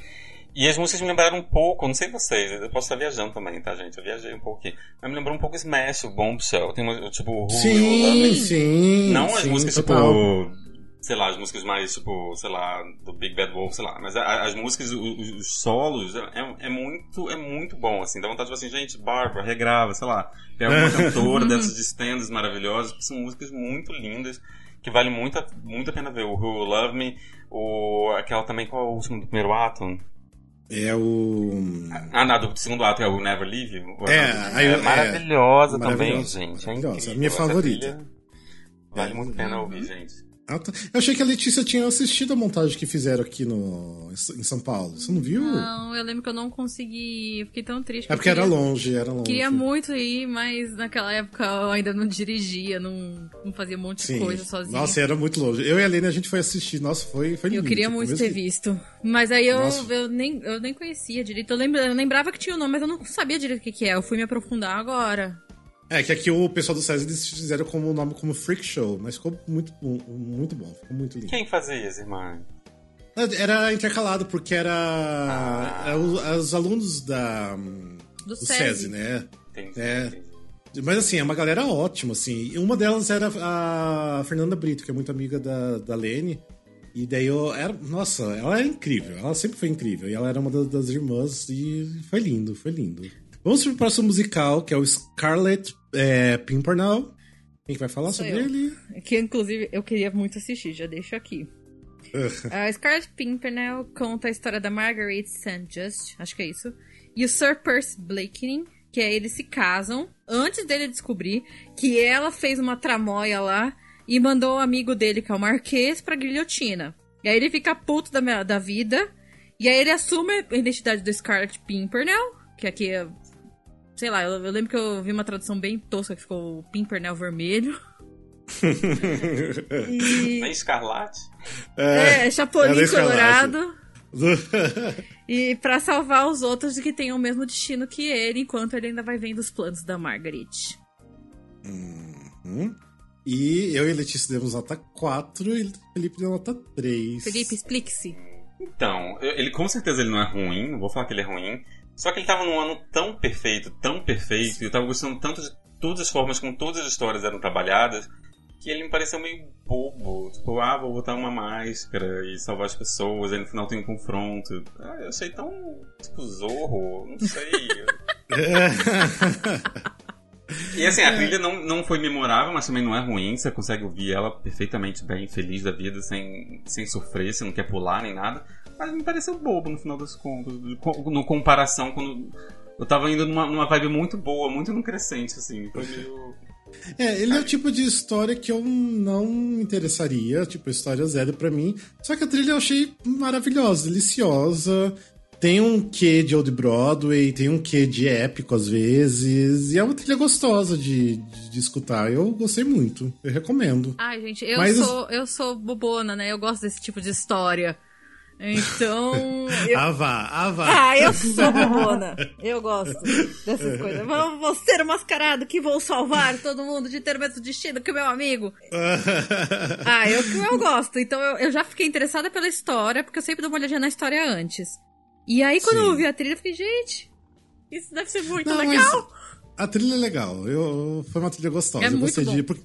E as músicas me lembraram um pouco, não sei vocês, eu posso estar viajando também, tá, gente? Eu viajei um aqui. Mas me lembrou um pouco Smash, o Bombshell. Tem uma, tipo, Sim, Me. sim. Não as sim, músicas, total. tipo. Sei lá, as músicas mais, tipo, sei lá, do Big Bad Wolf, sei lá. Mas a- as músicas, os, os solos, é, é muito, é muito bom, assim. Dá vontade de falar assim, gente, Bárbara, regrava, sei lá. Pega uma *laughs* cantora dessas de stands maravilhosas, são músicas muito lindas, que vale muito, a- muito a pena ver. O Who Love Me, o, aquela também, qual é o último do primeiro ato? É o. Ah, não, do segundo ato é o Never Leave. O- É, aí- é, maravilhosa também, maravilhosa, gente. É maravilhosa. incrível. A minha favorita. trilha Vale muito a pena ouvir, gente. Ah, tá. Eu achei que a Letícia tinha assistido a montagem que fizeram aqui no, em São Paulo. Você não viu? Não, eu lembro que eu não consegui. eu Fiquei tão triste. é porque eu era queria- longe, era longe. Queria muito ir, mas naquela época eu ainda não dirigia, não, não fazia um monte de Sim. coisa sozinha. Nossa, era muito longe. Eu e a Lene, a gente foi assistir. Nossa, foi, foi lindo. eu queria tipo, muito ter visto. Mas aí eu, Nossa. eu, nem, eu nem conhecia direito. Eu, lembra, eu lembrava que tinha o nome, mas eu não sabia direito o que, que é. Eu fui me aprofundar agora. É, que aqui o pessoal do SESI eles fizeram como o nome como Freak Show, mas ficou muito, bom- muito bom, ficou muito lindo. Quem fazia isso, irmã? Era intercalado, porque era, Ah. era os, os alunos da, Do do SESI. SESI, né? Entendi, É. entendi. Mas assim, é uma galera ótima, assim. E uma delas era a Fernanda Brito, que é muito amiga da, da Lene. E daí eu. Era, nossa, ela era incrível. Ela sempre foi incrível. E ela era uma das, das irmãs e foi lindo, foi lindo. Vamos pro próximo musical, que é o Scarlet é, Pimpernel. Quem que vai falar Sou sobre eu. ele? Que inclusive eu queria muito assistir, já deixo aqui. A Scarlett Pimpernel conta a história da Marguerite St. Just, acho que é isso, e o Sir Percy Blakeney, que é eles se casam antes dele descobrir que ela fez uma tramóia lá e mandou o amigo dele, que é o Marquês, pra guilhotina. E aí ele fica puto da, da vida, e aí ele assume a identidade do Scarlett Pimpernel, que aqui é. Sei lá, eu, eu lembro que eu vi uma tradução bem tosca que ficou o Pimpernel vermelho. *laughs* e... Nem Escarlate? É, Chapolin ela é. Colorado. *laughs* E pra salvar os outros que tenham o mesmo destino que ele, enquanto ele ainda vai vendo os planos da Margaret. Hum? E eu e Letícia demos nota 4 e o Felipe deu nota 3. Felipe, explique-se. Então, ele com certeza ele não é ruim, não vou falar que ele é ruim. Só que ele tava num ano tão perfeito, tão perfeito, e eu tava gostando tanto de todas as formas como todas as histórias eram trabalhadas, que ele me pareceu meio bobo. Tipo, ah, vou botar uma máscara e salvar as pessoas, aí no final tem um confronto. Ah, eu achei tão, tipo, zorro, não sei. *laughs* E assim, a trilha não, não foi memorável, mas também não é ruim. Você consegue ouvir ela perfeitamente bem, feliz da vida, sem, sem sofrer, você não quer pular nem nada. Mas me pareceu bobo no final das contas. No comparação, quando eu tava indo numa, numa vibe muito boa, muito no crescente, assim. Foi meio. *laughs* É, ele é o tipo de história que eu não me interessaria, tipo, história zero pra mim. Só que a trilha eu achei maravilhosa, deliciosa. Tem um quê de Old Broadway, tem um quê de épico às vezes. E é uma trilha gostosa de, de, de escutar. Eu gostei muito. Eu recomendo. Ai, gente, eu Mas- sou eu sou bobona, né? Eu gosto desse tipo de história. Então. *laughs* eu- Ah, vá, ah, vá. Ah, eu sou *laughs* bobona. Eu gosto dessas coisas. Vou, vou ser o mascarado que vou salvar todo mundo de ter o mesmo destino que o meu amigo. *laughs* Ah, eu, eu gosto. Então eu, eu já fiquei interessada pela história, porque eu sempre dou uma olhadinha na história antes. E aí, quando Sim. eu ouvi a trilha, eu fiquei, gente, isso deve ser muito Não, legal. a trilha é legal. Eu, foi uma trilha gostosa. É eu gostei bom. de. Porque,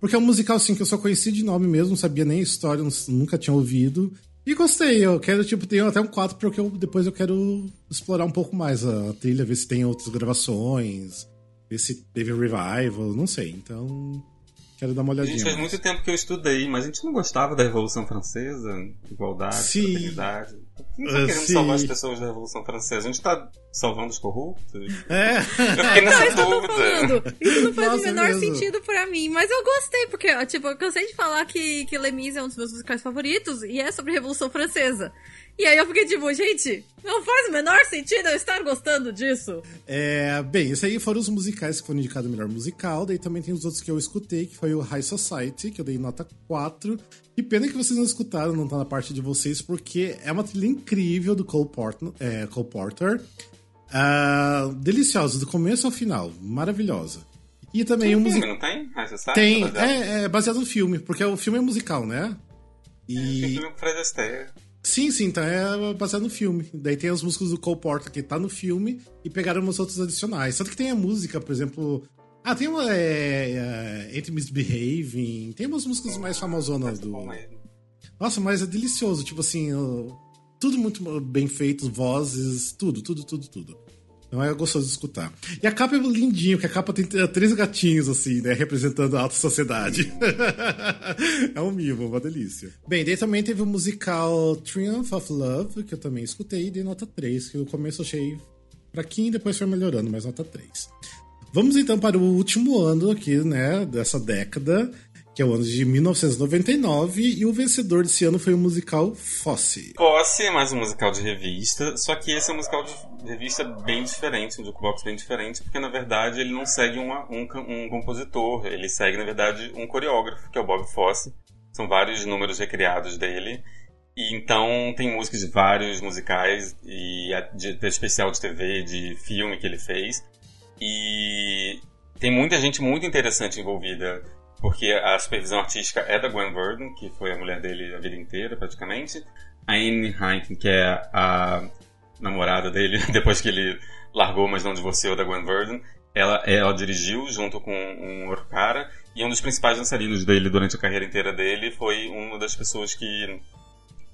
porque é um musical assim que eu só conheci de nome mesmo, não sabia nem a história, nunca tinha ouvido. E gostei, eu quero, tipo, tenho até um 4 porque eu, depois eu quero explorar um pouco mais a trilha, ver se tem outras gravações, ver se teve revival, não sei. Então, quero dar uma olhadinha. Gente, faz muito tempo que eu estudei, mas a gente não gostava da Revolução Francesa, igualdade, Sim. fraternidade. Não tá querendo sim. salvar as pessoas da Revolução Francesa, a gente tá salvando os corruptos. É, Eu fiquei nessa Não, isso que eu tô dúvida. falando. Isso não faz Nossa, o menor mesmo. sentido pra mim. Mas eu gostei, porque, tipo, eu cansei de falar que, que Lemis é um dos meus musicais favoritos e é sobre a Revolução Francesa. E aí eu fiquei tipo, gente, não faz o menor sentido eu estar gostando disso. É, bem, esses aí foram os musicais que foram indicados melhor musical. Daí também tem os outros que eu escutei, que foi o High Society, que eu dei nota 4. Que pena que vocês não escutaram, não tá na parte de vocês, porque é uma trilha incrível do Cole Porter. É, Cole Porter. Ah, deliciosa, do começo ao final. Maravilhosa. E também o Tem musical. filme, não tem? Você sabe? Tem, é, é baseado no filme, porque o filme é musical, né? Tem E. filme com Fred Astaire. Sim, sim, então é baseado no filme. Daí tem as músicas do Cole Porter que tá no filme e pegaram umas outras adicionais. Tanto que tem a música, por exemplo. Ah, tem uma. É, é, Ain't Misbehaving. Tem umas músicas mais famosonas do. Mesmo. Nossa, mas é delicioso. Tipo assim, tudo muito bem feito, vozes, tudo, tudo, tudo, tudo. Então é gostoso de escutar. E a capa é lindinho, que a capa tem três gatinhos, assim, né? Representando a alta sociedade. *laughs* é um mimo, uma delícia. Bem, daí também teve o musical Triumph of Love, que eu também escutei, e dei nota 3, que no começo eu achei fraquinho, depois foi melhorando, mas nota 3. Vamos então para o último ano aqui, né, dessa década, que é o ano de 1999, e o vencedor desse ano foi o musical Fosse. Posse é mais um musical de revista, só que esse é um musical de revista bem diferente, um jukebox bem diferente, porque na verdade ele não segue uma- um, um compositor, ele segue na verdade um coreógrafo, que é o Bob Fosse. São vários números recriados dele. E então tem músicas de vários musicais, e a- de, de especial de TV, de filme que ele fez. E tem muita gente muito interessante envolvida, porque a supervisão artística é da Gwen Verdon, que foi a mulher dele a vida inteira, praticamente. A Anne Heineken, que é a namorada dele, *laughs* depois que ele largou, mas não divorciou da Gwen Verdon. Ela, ela dirigiu junto com um outro cara, e um dos principais dançarinos dele durante a carreira inteira dele foi uma das pessoas que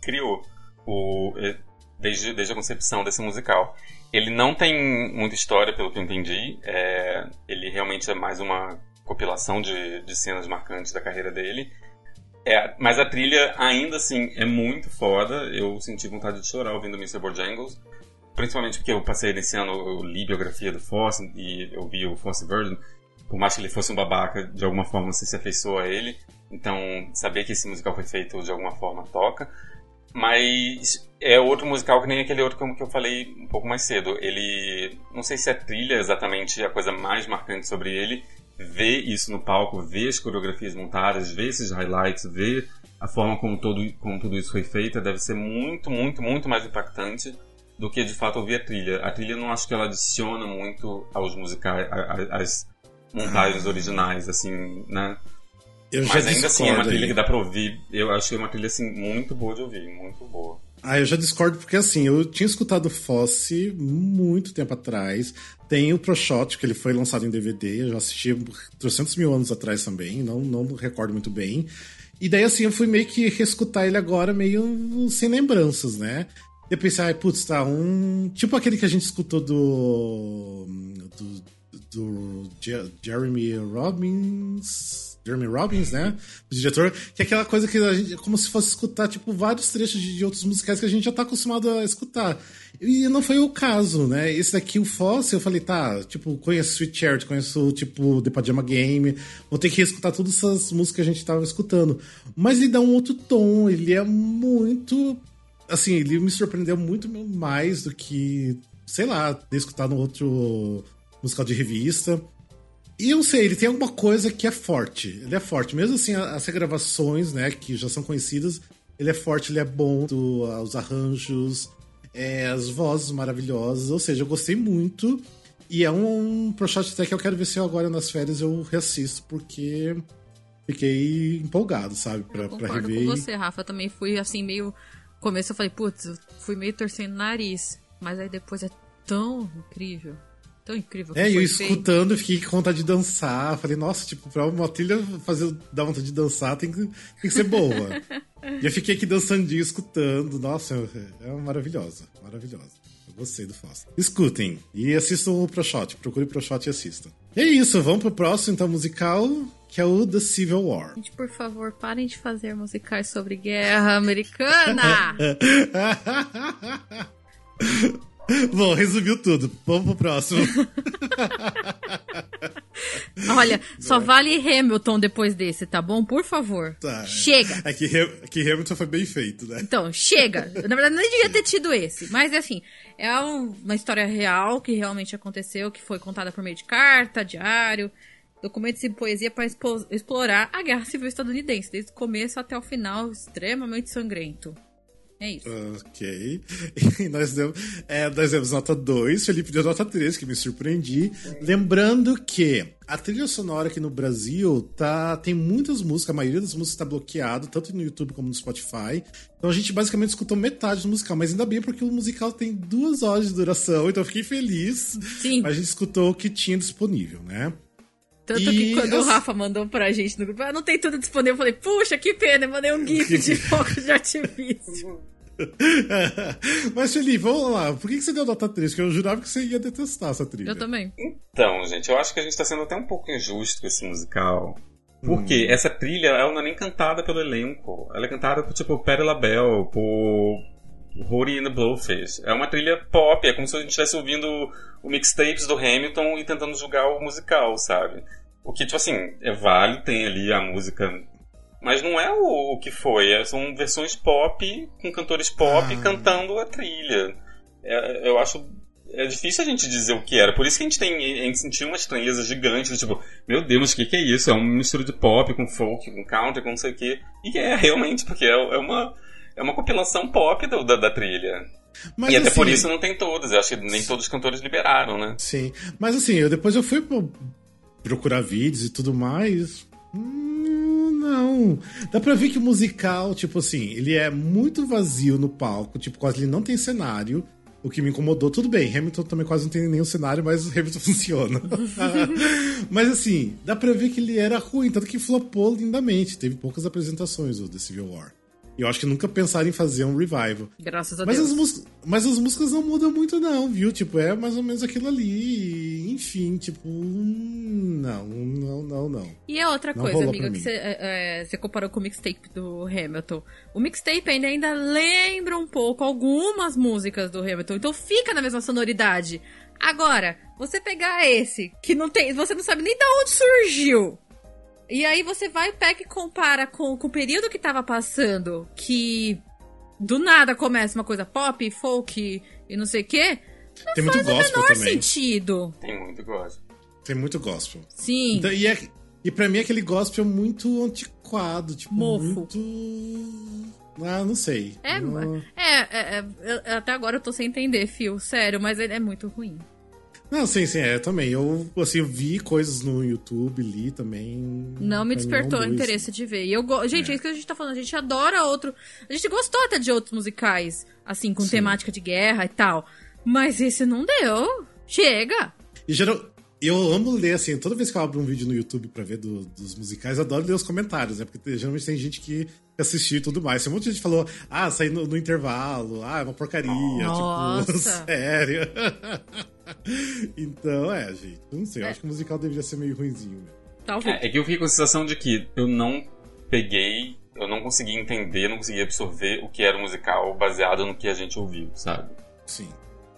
criou o, eh, desde, desde a concepção desse musical. Ele não tem muita história, pelo que eu entendi. É, ele realmente é mais uma compilação de, de cenas marcantes da carreira dele. É, mas a trilha, ainda assim, é muito foda. Eu senti vontade de chorar ouvindo Mr. Bojangles. Principalmente porque eu passei nesse ano, eu li biografia do Fosse e eu vi o Fosse Virgin. Por mais que ele fosse um babaca, de alguma forma você se afeiçoa a ele. Então, saber que esse musical foi feito de alguma forma toca. Mas é outro musical que nem aquele outro que eu falei um pouco mais cedo. Ele. Não sei se a trilha é exatamente a coisa mais marcante sobre ele. Ver isso no palco, ver as coreografias montadas, ver esses highlights, ver a forma como, todo, como tudo isso foi feito, deve ser muito, muito, muito mais impactante do que de fato ouvir a trilha. A trilha não acho que ela adiciona muito aos musicais, às montagens originais, assim, né? Eu já Mas ainda assim é uma trilha aí. que dá pra ouvir. Eu acho que é uma trilha assim muito boa de ouvir, muito boa. Ah, eu já discordo porque assim, eu tinha escutado Fosse muito tempo atrás. Tem o Pro Shot, que ele foi lançado em DVD, eu já assisti 300 mil anos atrás também, não, não recordo muito bem. E daí assim, eu fui meio que reescutar ele agora, meio sem lembranças, né? Eu pensei, ai, putz, tá, um. Tipo aquele que a gente escutou do. do, do Je- Jeremy Robbins. Jeremy Robbins, né? O diretor, que é aquela coisa que a gente, é como se fosse escutar, tipo, vários trechos de, de outros musicais que a gente já tá acostumado a escutar. E não foi o caso, né? Esse daqui, o Fosse, eu falei, tá, tipo, conheço Sweet Charity, conheço, tipo, The Pajama Game, vou ter que escutar todas essas músicas que a gente tava escutando. Mas ele dá um outro tom, ele é muito. Assim, ele me surpreendeu muito mais do que, sei lá, ter escutado um outro musical de revista. E eu sei, ele tem alguma coisa que é forte. Ele é forte. Mesmo assim, as regravações, né, que já são conhecidas, ele é forte, ele é bom. do- os arranjos, é, as vozes maravilhosas. Ou seja, eu gostei muito. E é um ProShot até que eu quero ver se eu agora nas férias eu reassisto, porque fiquei empolgado, sabe? Pra, Eu pra rever. com você, Rafa. Também fui assim, meio. Começo eu falei, putz, eu fui meio torcendo o nariz. Mas aí depois é tão incrível. Tão incrível que É, eu escutando, eu fiquei com vontade de dançar. Falei, nossa, tipo, pra uma trilha fazer, dar vontade de dançar tem que, tem que ser boa. *laughs* e eu fiquei aqui dançandinho, escutando. Nossa, é, é maravilhosa, maravilhosa. Eu gostei do Foster. Escutem e assistam o ProShot. Procure o ProShot e assistam. E é isso, vamos pro próximo, então, musical, que é o The Civil War. Gente, por favor, parem de fazer musicais sobre guerra americana! *laughs* *laughs* Bom, resumiu tudo. Vamos pro próximo. *laughs* Olha, só vale Hamilton depois desse, tá bom? Por favor. Tá. Chega! É que, Ham- que Hamilton foi bem feito, né? Então, chega! *laughs* Na verdade, nem devia ter tido esse. Mas, assim, é um- uma história real que realmente aconteceu, que foi contada por meio de carta, diário, documentos e poesia para explorar a guerra civil estadunidense, desde o começo até o final, extremamente sangrento. É isso. Ok. *laughs* E nós demos, é, nós demos nota 2, Felipe deu nota 3, que me surpreendi. Lembrando que a trilha sonora aqui no Brasil tá, tem muitas músicas, a maioria das músicas está bloqueado, tanto no YouTube como no Spotify. Então a gente basicamente escutou metade do musical, mas ainda bem porque o musical tem duas horas de duração, então eu fiquei feliz. Sim. A gente escutou o que tinha disponível, né? Tanto E que quando o as- Rafa mandou pra gente no grupo, ah, não tem tudo disponível, eu falei, puxa, que pena, eu mandei um *laughs* gif de fogo de artifício. *laughs* mas Felipe, vamos lá. Por que você deu nota 3? Porque eu jurava que você ia detestar essa trilha. Eu também. Então, gente, eu acho que a gente tá sendo até um pouco injusto com esse musical. Porque essa trilha, ela não é nem cantada pelo elenco. Ela é cantada por, tipo, Patti LaBelle, por Rory and the Blowfish. É uma trilha pop, é como se a gente estivesse ouvindo o mixtapes do Hamilton e tentando julgar o musical, sabe? O que, tipo assim, é válido, tem ali a música... Mas não é o, o que foi, é- são versões pop, com cantores pop Ah. cantando a trilha. É- eu acho é difícil a gente dizer o que era. Por isso que a gente tem. A gente sentiu uma estranheza gigante, do tipo, meu Deus, o que, que é isso? É uma mistura de pop com folk, com country, com não sei o quê. E é realmente, porque é, é uma. É uma compilação pop do- da, da trilha. Mas, e até por assim, isso não tem todas. Eu acho que nem todos os cantores liberaram, né? Sim. Mas assim, eu depois eu fui pro- procurar vídeos e tudo mais. Hum, não. Dá pra ver que o musical, tipo assim, ele é muito vazio no palco, tipo, quase ele não tem cenário. O que me incomodou, tudo bem, Hamilton também quase não tem nenhum cenário, mas o *laughs* Hamilton funciona. *laughs* mas assim, dá pra ver que ele era ruim, tanto que flopou lindamente. Teve poucas apresentações do The Civil War. E eu acho que nunca pensaram em fazer um revival. Graças a Mas Deus. as, mús- mas as músicas não mudam muito, não, viu? Tipo, é mais ou menos aquilo ali. Enfim, tipo. hum, Não, não, não, não. E é outra Não coisa, amiga, que você é, é, comparou com o mixtape do Hamilton. O mixtape ainda, ainda lembra um pouco algumas músicas do Hamilton, então fica na mesma sonoridade. Agora, você pegar esse, que não tem. Você não sabe nem de onde surgiu. E aí você vai, pega e compara com, com o período que tava passando, que do nada começa uma coisa pop, folk e não sei o quê. Tem muito gospel Menor também. sentido. Tem muito gosto. Tem muito gospel. Sim. Então, e, é, e pra mim, aquele gospel é muito antiquado, tipo, Mofo. muito. Ah, não sei. É, não, é, é, é, até agora eu tô sem entender, fio, sério, mas ele é muito ruim. Não, sim, sim, é, também. Eu, assim, eu vi coisas no YouTube, li também. Não me mim, despertou o interesse de ver. E eu go... Gente, é. isso que a gente tá falando. A gente adora outro. A gente gostou até de outros musicais, assim, com Sim. temática de guerra e tal. Mas esse não deu. Chega! E geral, eu amo ler, assim, toda vez que eu abro um vídeo no YouTube pra ver do- dos musicais, eu adoro ler os comentários, né? Porque geralmente tem gente que assistiu e tudo mais. Tem um monte de gente que falou, ah, saí no, no intervalo, ah, é uma porcaria, Nossa. tipo, *laughs* sério. *laughs* *laughs* então, é, gente, eu não sei, eu acho que o musical deveria ser meio ruimzinho. mesmo. Talvez. É, é que eu fiquei com a sensação de que eu não peguei, eu não consegui entender, não consegui absorver o que era o musical baseado no que a gente ouviu, sabe? Sim.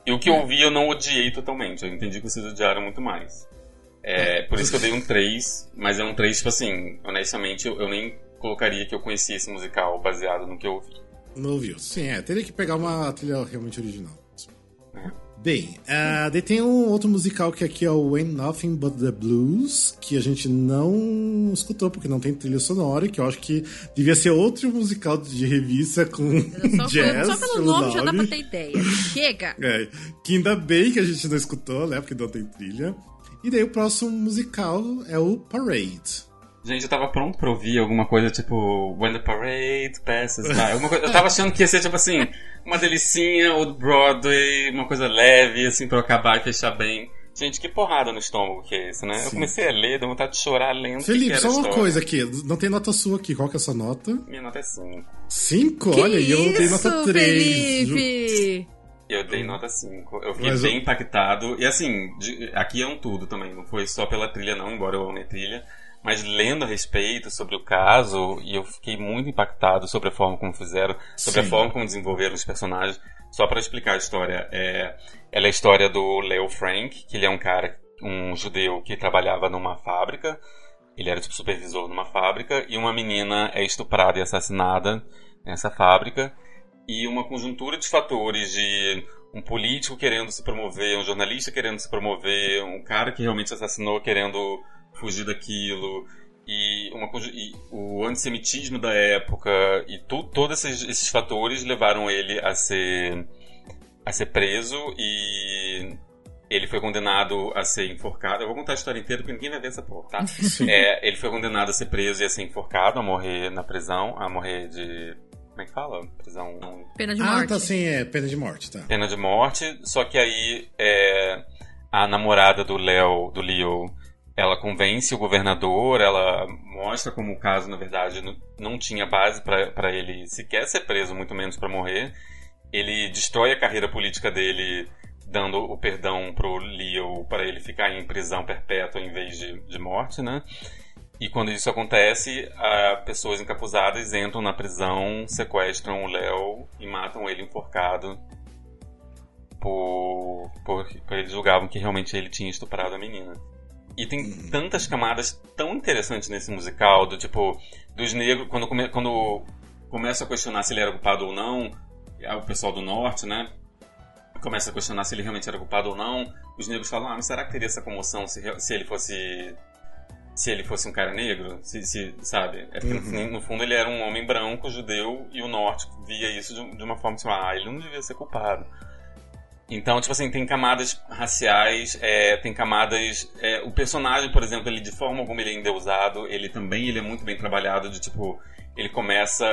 E o que eu ouvi eu não odiei totalmente, eu entendi que vocês odiaram muito mais. É, por isso que eu dei um 3, mas é um 3, tipo assim, honestamente, eu, eu nem colocaria que eu conhecia esse musical baseado no que eu ouvi. Não ouviu? Sim, é, teria que pegar uma trilha realmente original. Bem, ah, daí tem um outro musical que aqui é o When Nothing But The Blues, que a gente não escutou porque não tem trilha sonora, que eu acho que devia ser outro musical de revista com Só, jazz. só pelo nome já dá pra nome. ter ideia. Chega! É, que ainda bem que a gente não escutou, né? Porque não tem trilha. E daí o próximo musical é o Parade. Gente, eu tava pronto pra ouvir alguma coisa tipo When the Parade Passes By. Alguma coisa, eu tava achando que ia ser tipo assim, uma delicinha, Old Broadway, uma coisa leve, assim, pra eu acabar e fechar bem. Gente, que porrada no estômago que é isso, né? Sim. Eu comecei a ler, deu vontade de chorar lendo. Felipe, só uma coisa aqui. Não tem nota sua aqui. Qual que é a sua nota? Minha nota é 5. 5? Olha, e eu dei nota 3. Felipe! Eu dei nota 5. Eu fiquei Mas bem eu... impactado. E assim, de, aqui é um tudo também. Não foi só pela trilha, não, embora eu ame a trilha. Mas lendo a respeito sobre o caso, e eu fiquei muito impactado sobre a forma como fizeram, sobre Sim. a forma como desenvolveram os personagens. Só para explicar a história, é, ela é a história do Leo Frank, que ele é um cara, um judeu que trabalhava numa fábrica. Ele era tipo supervisor numa fábrica e uma menina é estuprada e assassinada nessa fábrica e uma conjuntura de fatores de um político querendo se promover, um jornalista querendo se promover, um cara que realmente assassinou querendo fugir daquilo e, uma, e o antissemitismo da época e tu, todos esses, esses, fatores levaram ele a ser a ser preso e ele foi condenado a ser enforcado. Eu vou contar a história inteira porque ninguém vai ver essa porra, tá? *laughs* É, ele foi condenado a ser preso e a ser enforcado, a morrer na prisão, a morrer de como é que fala? Prisão. Pena de morte. Ah, tá, sim, é pena de morte, tá. Pena de morte, só que aí é, a namorada do Léo, do Leo, ela convence o governador, ela mostra como o caso, na verdade, não tinha base para ele sequer ser preso, muito menos para morrer. Ele destrói a carreira política dele, dando o perdão pro Leo para ele ficar em prisão perpétua em vez de, de morte, né? E quando isso acontece, pessoas encapuzadas entram na prisão, sequestram o Léo e matam ele enforcado por, por, eles julgavam que realmente ele tinha estuprado a menina. E tem uhum. tantas camadas tão interessantes nesse musical, do tipo, dos negros, quando, come, quando começa a questionar se ele era culpado ou não, é o pessoal do norte, né? Começa a questionar se ele realmente era culpado ou não. Os negros falam, ah, mas será que teria essa comoção se, se ele fosse se ele fosse um cara negro, se, se sabe? É porque uhum. no, no, fundo ele era um homem branco, judeu, e o norte via isso de, de uma forma assim, ah, ele não devia ser culpado. Então, tipo assim, tem camadas raciais, é, tem camadas... É, o personagem, por exemplo, ele de forma alguma ele é endeusado, ele também ele é muito bem trabalhado, de tipo, ele começa...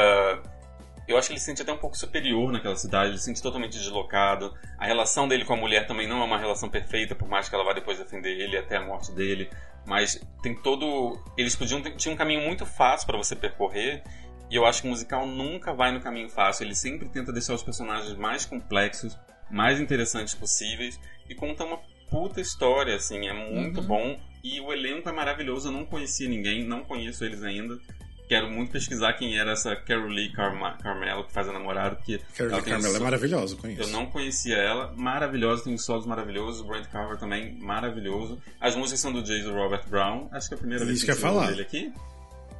Eu acho que ele se sente até um pouco superior naquela cidade, ele se sente totalmente deslocado. A relação dele com a mulher também não é uma relação perfeita, por mais que ela vá depois defender ele até a morte dele. Mas tem todo. Eles podiam. Tinha um caminho muito fácil para você percorrer. E eu acho que o musical nunca vai no caminho fácil. Ele sempre tenta deixar os personagens mais complexos, mais interessantes possíveis. E conta uma puta história, assim. É muito uhum. bom. E o elenco é maravilhoso. Eu não conhecia ninguém, não conheço eles ainda. Quero muito pesquisar quem era essa Carol Lee Carma Carmelo, que faz a namorada, porque... Carol Lee Carmelo é maravilhosa, conheço. Eu não conhecia ela, maravilhosa, tem solos maravilhosos, o Brent Carver também, maravilhoso. As músicas são do Jason Robert Brown, acho que é a primeira vez que, que falar. dele aqui.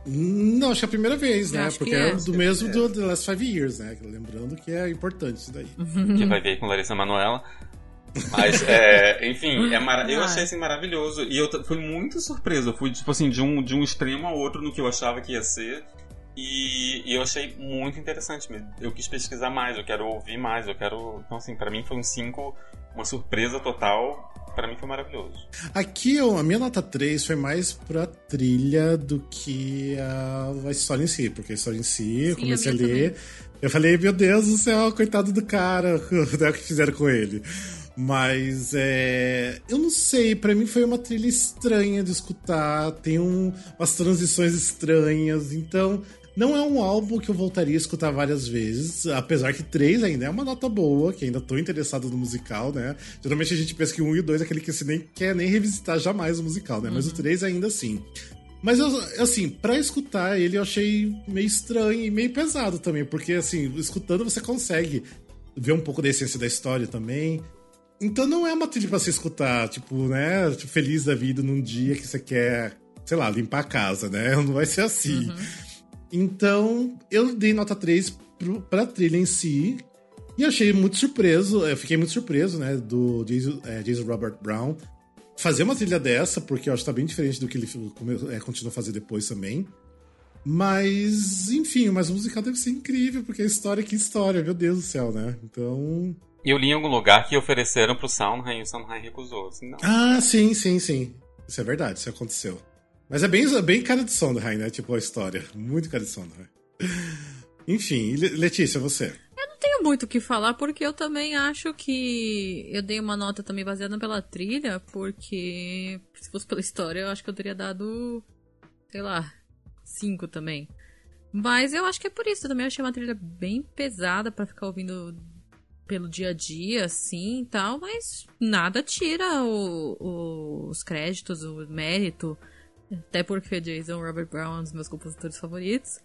Não, acho que é a primeira vez, né? Porque é, é do mesmo é. do The Last Five Years, né? Lembrando que é importante isso daí. Que vai ver com Larissa Manoela. Mas, é, enfim, é mar... eu achei assim maravilhoso. E eu fui muito surpreso. Eu fui, tipo assim, de um, de um extremo ao outro no que eu achava que ia ser. E, e, eu achei muito interessante. Eu quis pesquisar mais, eu quero ouvir mais, eu quero. Então, assim, para mim foi um 5, uma surpresa total. Para mim foi maravilhoso. Aqui, a minha nota 3 foi mais pra trilha do que a, história em si, porque a história em si, eu comecei a, a ler. Também. Eu falei, meu Deus do céu, coitado do cara, *laughs* o que fizeram com ele. Mas é. Eu não sei, para mim foi uma trilha estranha de escutar, tem um, umas transições estranhas, então não é um álbum que eu voltaria a escutar várias vezes, apesar que três ainda é uma nota boa, que ainda tô interessado no musical, né? Geralmente a gente pensa que um e o dois é aquele que você nem quer nem revisitar jamais o musical, né? Uhum. Mas o uhum. três ainda sim. Mas, eu, assim, pra escutar ele eu achei meio estranho e meio pesado também, porque, assim, escutando você consegue ver um pouco da essência da história também. Então não é uma trilha pra você escutar, tipo, né? Tipo, feliz da vida num dia que você quer, sei lá, limpar a casa, né? *laughs* Não vai ser assim. Uhum. Então, eu dei nota 3 pro, pra trilha em si. E achei muito surpreso, eu fiquei muito surpreso, né? Do Jason, é, Jason Robert Brown fazer uma trilha dessa, porque eu acho que tá bem diferente do que ele é, continua a fazer depois também. Mas, enfim, mas o musical deve ser incrível, porque a história, que história, meu Deus do céu, né? Então, e eu li em algum lugar que ofereceram pro Sondheim e o Sondheim recusou. Assim, não. Ah, sim, sim, sim. Isso é verdade, isso aconteceu. Mas é bem, bem cara de Sondheim, né? Tipo, a história. Muito cara de Sondheim. Enfim, Letícia, você? Eu não tenho muito o que falar, porque eu também acho que eu dei uma nota também baseada pela trilha, porque se fosse pela história, eu acho que eu teria dado, sei lá, cinco também. Mas eu acho que é por isso também. Eu achei uma trilha bem pesada para ficar ouvindo pelo dia a dia, assim e tal, mas nada tira o, o, os créditos, o mérito. Até porque Jason Robert Brown é um dos meus compositores favoritos.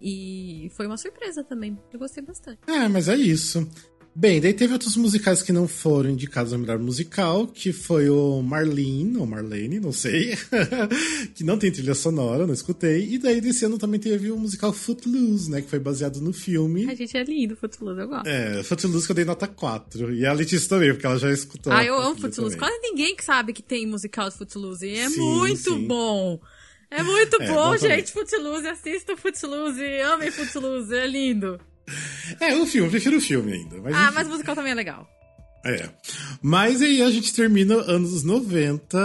E foi uma surpresa também. Eu gostei bastante. É, mas é isso. Bem, daí teve outros musicais que não foram indicados ao melhor musical, que foi o Marlene, ou Marlene, não sei, *laughs* que não tem trilha sonora, não escutei. E daí desse ano também teve o musical Footloose, né, que foi baseado no filme. A gente é lindo, Footloose, eu gosto. É, Footloose que eu dei nota 4. E a Letícia também, porque ela já escutou. Ah, eu amo Footloose. Quase ninguém que sabe que tem musical de Footloose. E é sim, muito sim. bom. É muito é, bom, bom gente. Footloose, assista Footloose, amem Footloose, é lindo. *laughs* É, o filme, eu prefiro o filme ainda. Mas ah, enfim. mas o musical também é legal. É. Mas aí a gente termina anos 90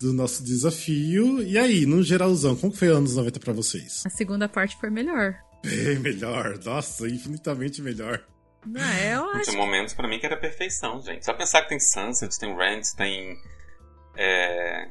do nosso desafio. E aí, no geralzão, como foi anos 90 para vocês? A segunda parte foi melhor. Bem melhor. Nossa, infinitamente melhor. Não, é, eu acho. Tinha momentos para mim que era perfeição, gente. Só pensar que tem Sunset, tem Rent, tem. É,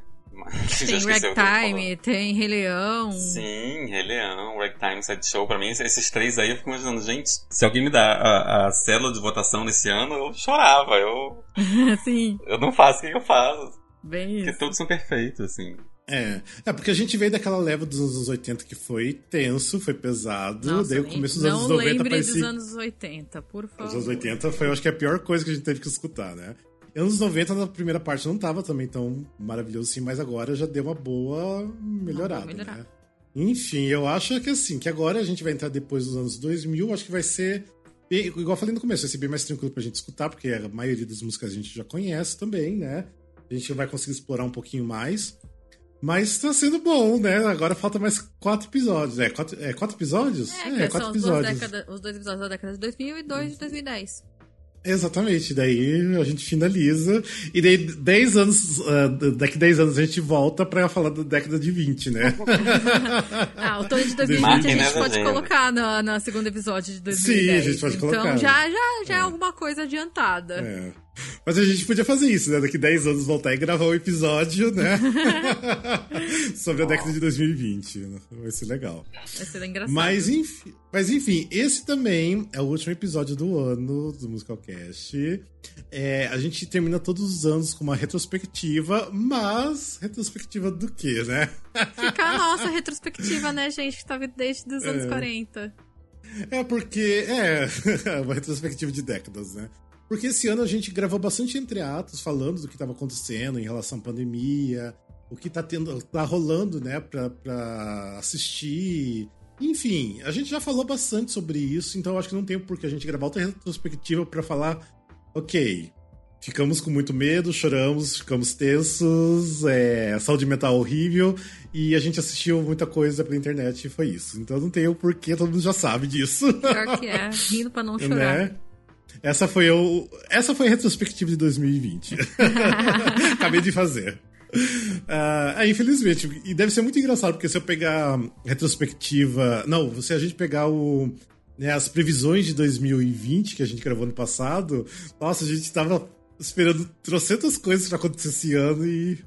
tem Ragtime, tem Rei Leão. Sim, Rei Leão, Ragtime, Side Show. Pra mim, esses três aí, eu fico imaginando, gente, se alguém me dá a, a célula de votação desse ano, eu chorava. Eu. *laughs* Sim. Eu não faço o que eu faço. Bem porque isso. todos são perfeitos, assim. É, é porque a gente veio daquela leva dos anos 80 que foi tenso, foi pesado, Nossa, daí o começo dos anos 90 lembre parecia... dos anos 80, por favor. Os anos 80 foi, eu acho que a pior coisa que a gente teve que escutar, né? Anos 90, na primeira parte, não tava também tão maravilhoso assim, mas agora já deu uma boa melhorada, uma boa né? Enfim, eu acho que assim, que agora a gente vai entrar depois dos anos 2000, acho que vai ser, bem, igual eu falei no começo, vai ser bem mais tranquilo pra gente escutar, porque a maioria das músicas a gente já conhece também, né? A gente vai conseguir explorar um pouquinho mais. Mas tá sendo bom, né? Agora falta mais quatro episódios. É, quatro, é, quatro episódios? É, é quatro são episódios. Década, os dois episódios da década de 2000 e dois de 2010. Exatamente, daí a gente finaliza. E daí, 10 anos, uh, daqui 10 anos a gente volta pra falar da década de 20, né? *laughs* ah, o Tony de 2020 a gente pode colocar no, no segundo episódio de 2010. Sim, a gente pode colocar. Então já, já, já é. é alguma coisa adiantada. É. Mas a gente podia fazer isso, né? Daqui 10 anos voltar e gravar um episódio, né? *laughs* Sobre a década de 2020. Né? Vai ser legal. Vai ser engraçado. Mas enfim, mas enfim, esse também é o último episódio do ano do Musicalcast. É, a gente termina todos os anos com uma retrospectiva, mas retrospectiva do quê, né? Fica a *laughs* nossa retrospectiva, né, gente? Que tá desde os anos é. 40. É porque *laughs* é uma retrospectiva de décadas, né? Porque esse ano a gente gravou bastante entre atos, falando do que estava acontecendo em relação à pandemia, o que está tendo, tá rolando, né, pra, pra assistir. Enfim, a gente já falou bastante sobre isso, então acho que não tem por que a gente gravar outra retrospectiva para falar, ok, ficamos com muito medo, choramos, ficamos tensos, é, saúde mental horrível, e a gente assistiu muita coisa pela internet e foi isso. Então não tem o porquê, todo mundo já sabe disso. Pior que é, *laughs* rindo pra não chorar. Né? Essa foi, o, essa foi a retrospectiva de 2020. *laughs* Acabei de fazer. Uh, infelizmente, e deve ser muito engraçado, porque se eu pegar retrospectiva. Não, se a gente pegar o, né, as previsões de 2020 que a gente gravou no passado, nossa, a gente tava esperando trocentas coisas pra acontecer esse ano e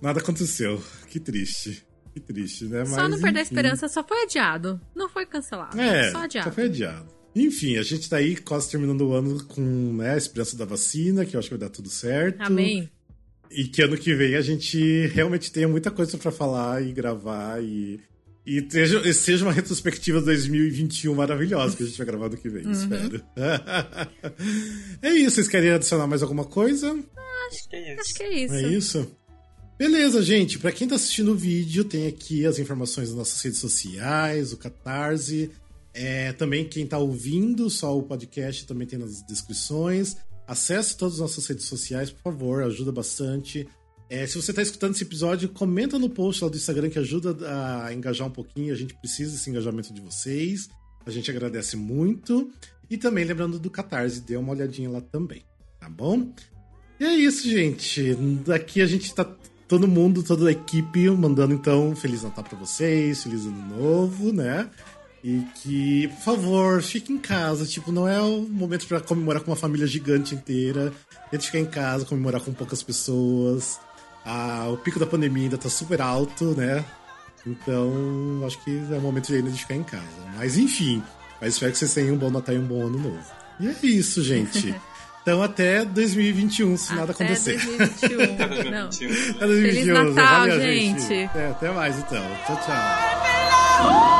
nada aconteceu. Que triste. Que triste, né? Só Mas, não perder a enfim. esperança, só foi adiado. Não foi cancelado. É, só adiado. Só foi adiado. Enfim, a gente tá aí quase terminando o ano com né, a esperança da vacina, que eu acho que vai dar tudo certo. Amém. E que ano que vem a gente realmente tenha muita coisa para falar e gravar e. E seja, seja uma retrospectiva 2021 maravilhosa que a gente vai gravar no que vem, uhum. espero. *laughs* é isso, vocês querem adicionar mais alguma coisa? Acho que é isso. Acho que é isso. É isso? Beleza, gente. Para quem tá assistindo o vídeo, tem aqui as informações das nossas redes sociais, o Catarse, é, também quem está ouvindo só o podcast também tem nas descrições. Acesse todas as nossas redes sociais, por favor, ajuda bastante. É, se você está escutando esse episódio, comenta no post lá do Instagram que ajuda a engajar um pouquinho. A gente precisa desse engajamento de vocês. A gente agradece muito. E também lembrando do Catarse, dê uma olhadinha lá também, tá bom? E é isso, gente. Daqui a gente tá todo mundo, toda a equipe mandando então Feliz Natal para vocês, Feliz Ano Novo, né? E que, por favor, fique em casa. Tipo, não é o momento para comemorar com uma família gigante inteira. Tente ficar em casa, comemorar com poucas pessoas. Ah, o pico da pandemia ainda tá super alto, né? Então, acho que é o momento ainda de ficar em casa. Mas enfim, mas espero que vocês tenham um bom Natal e um bom ano novo. E é isso, gente. *laughs* Então até 2021, se até nada acontecer. 2021. Até 2021. Não. Até 2021. Feliz Natal, Valeu, gente. É, até mais então. Tchau, tchau.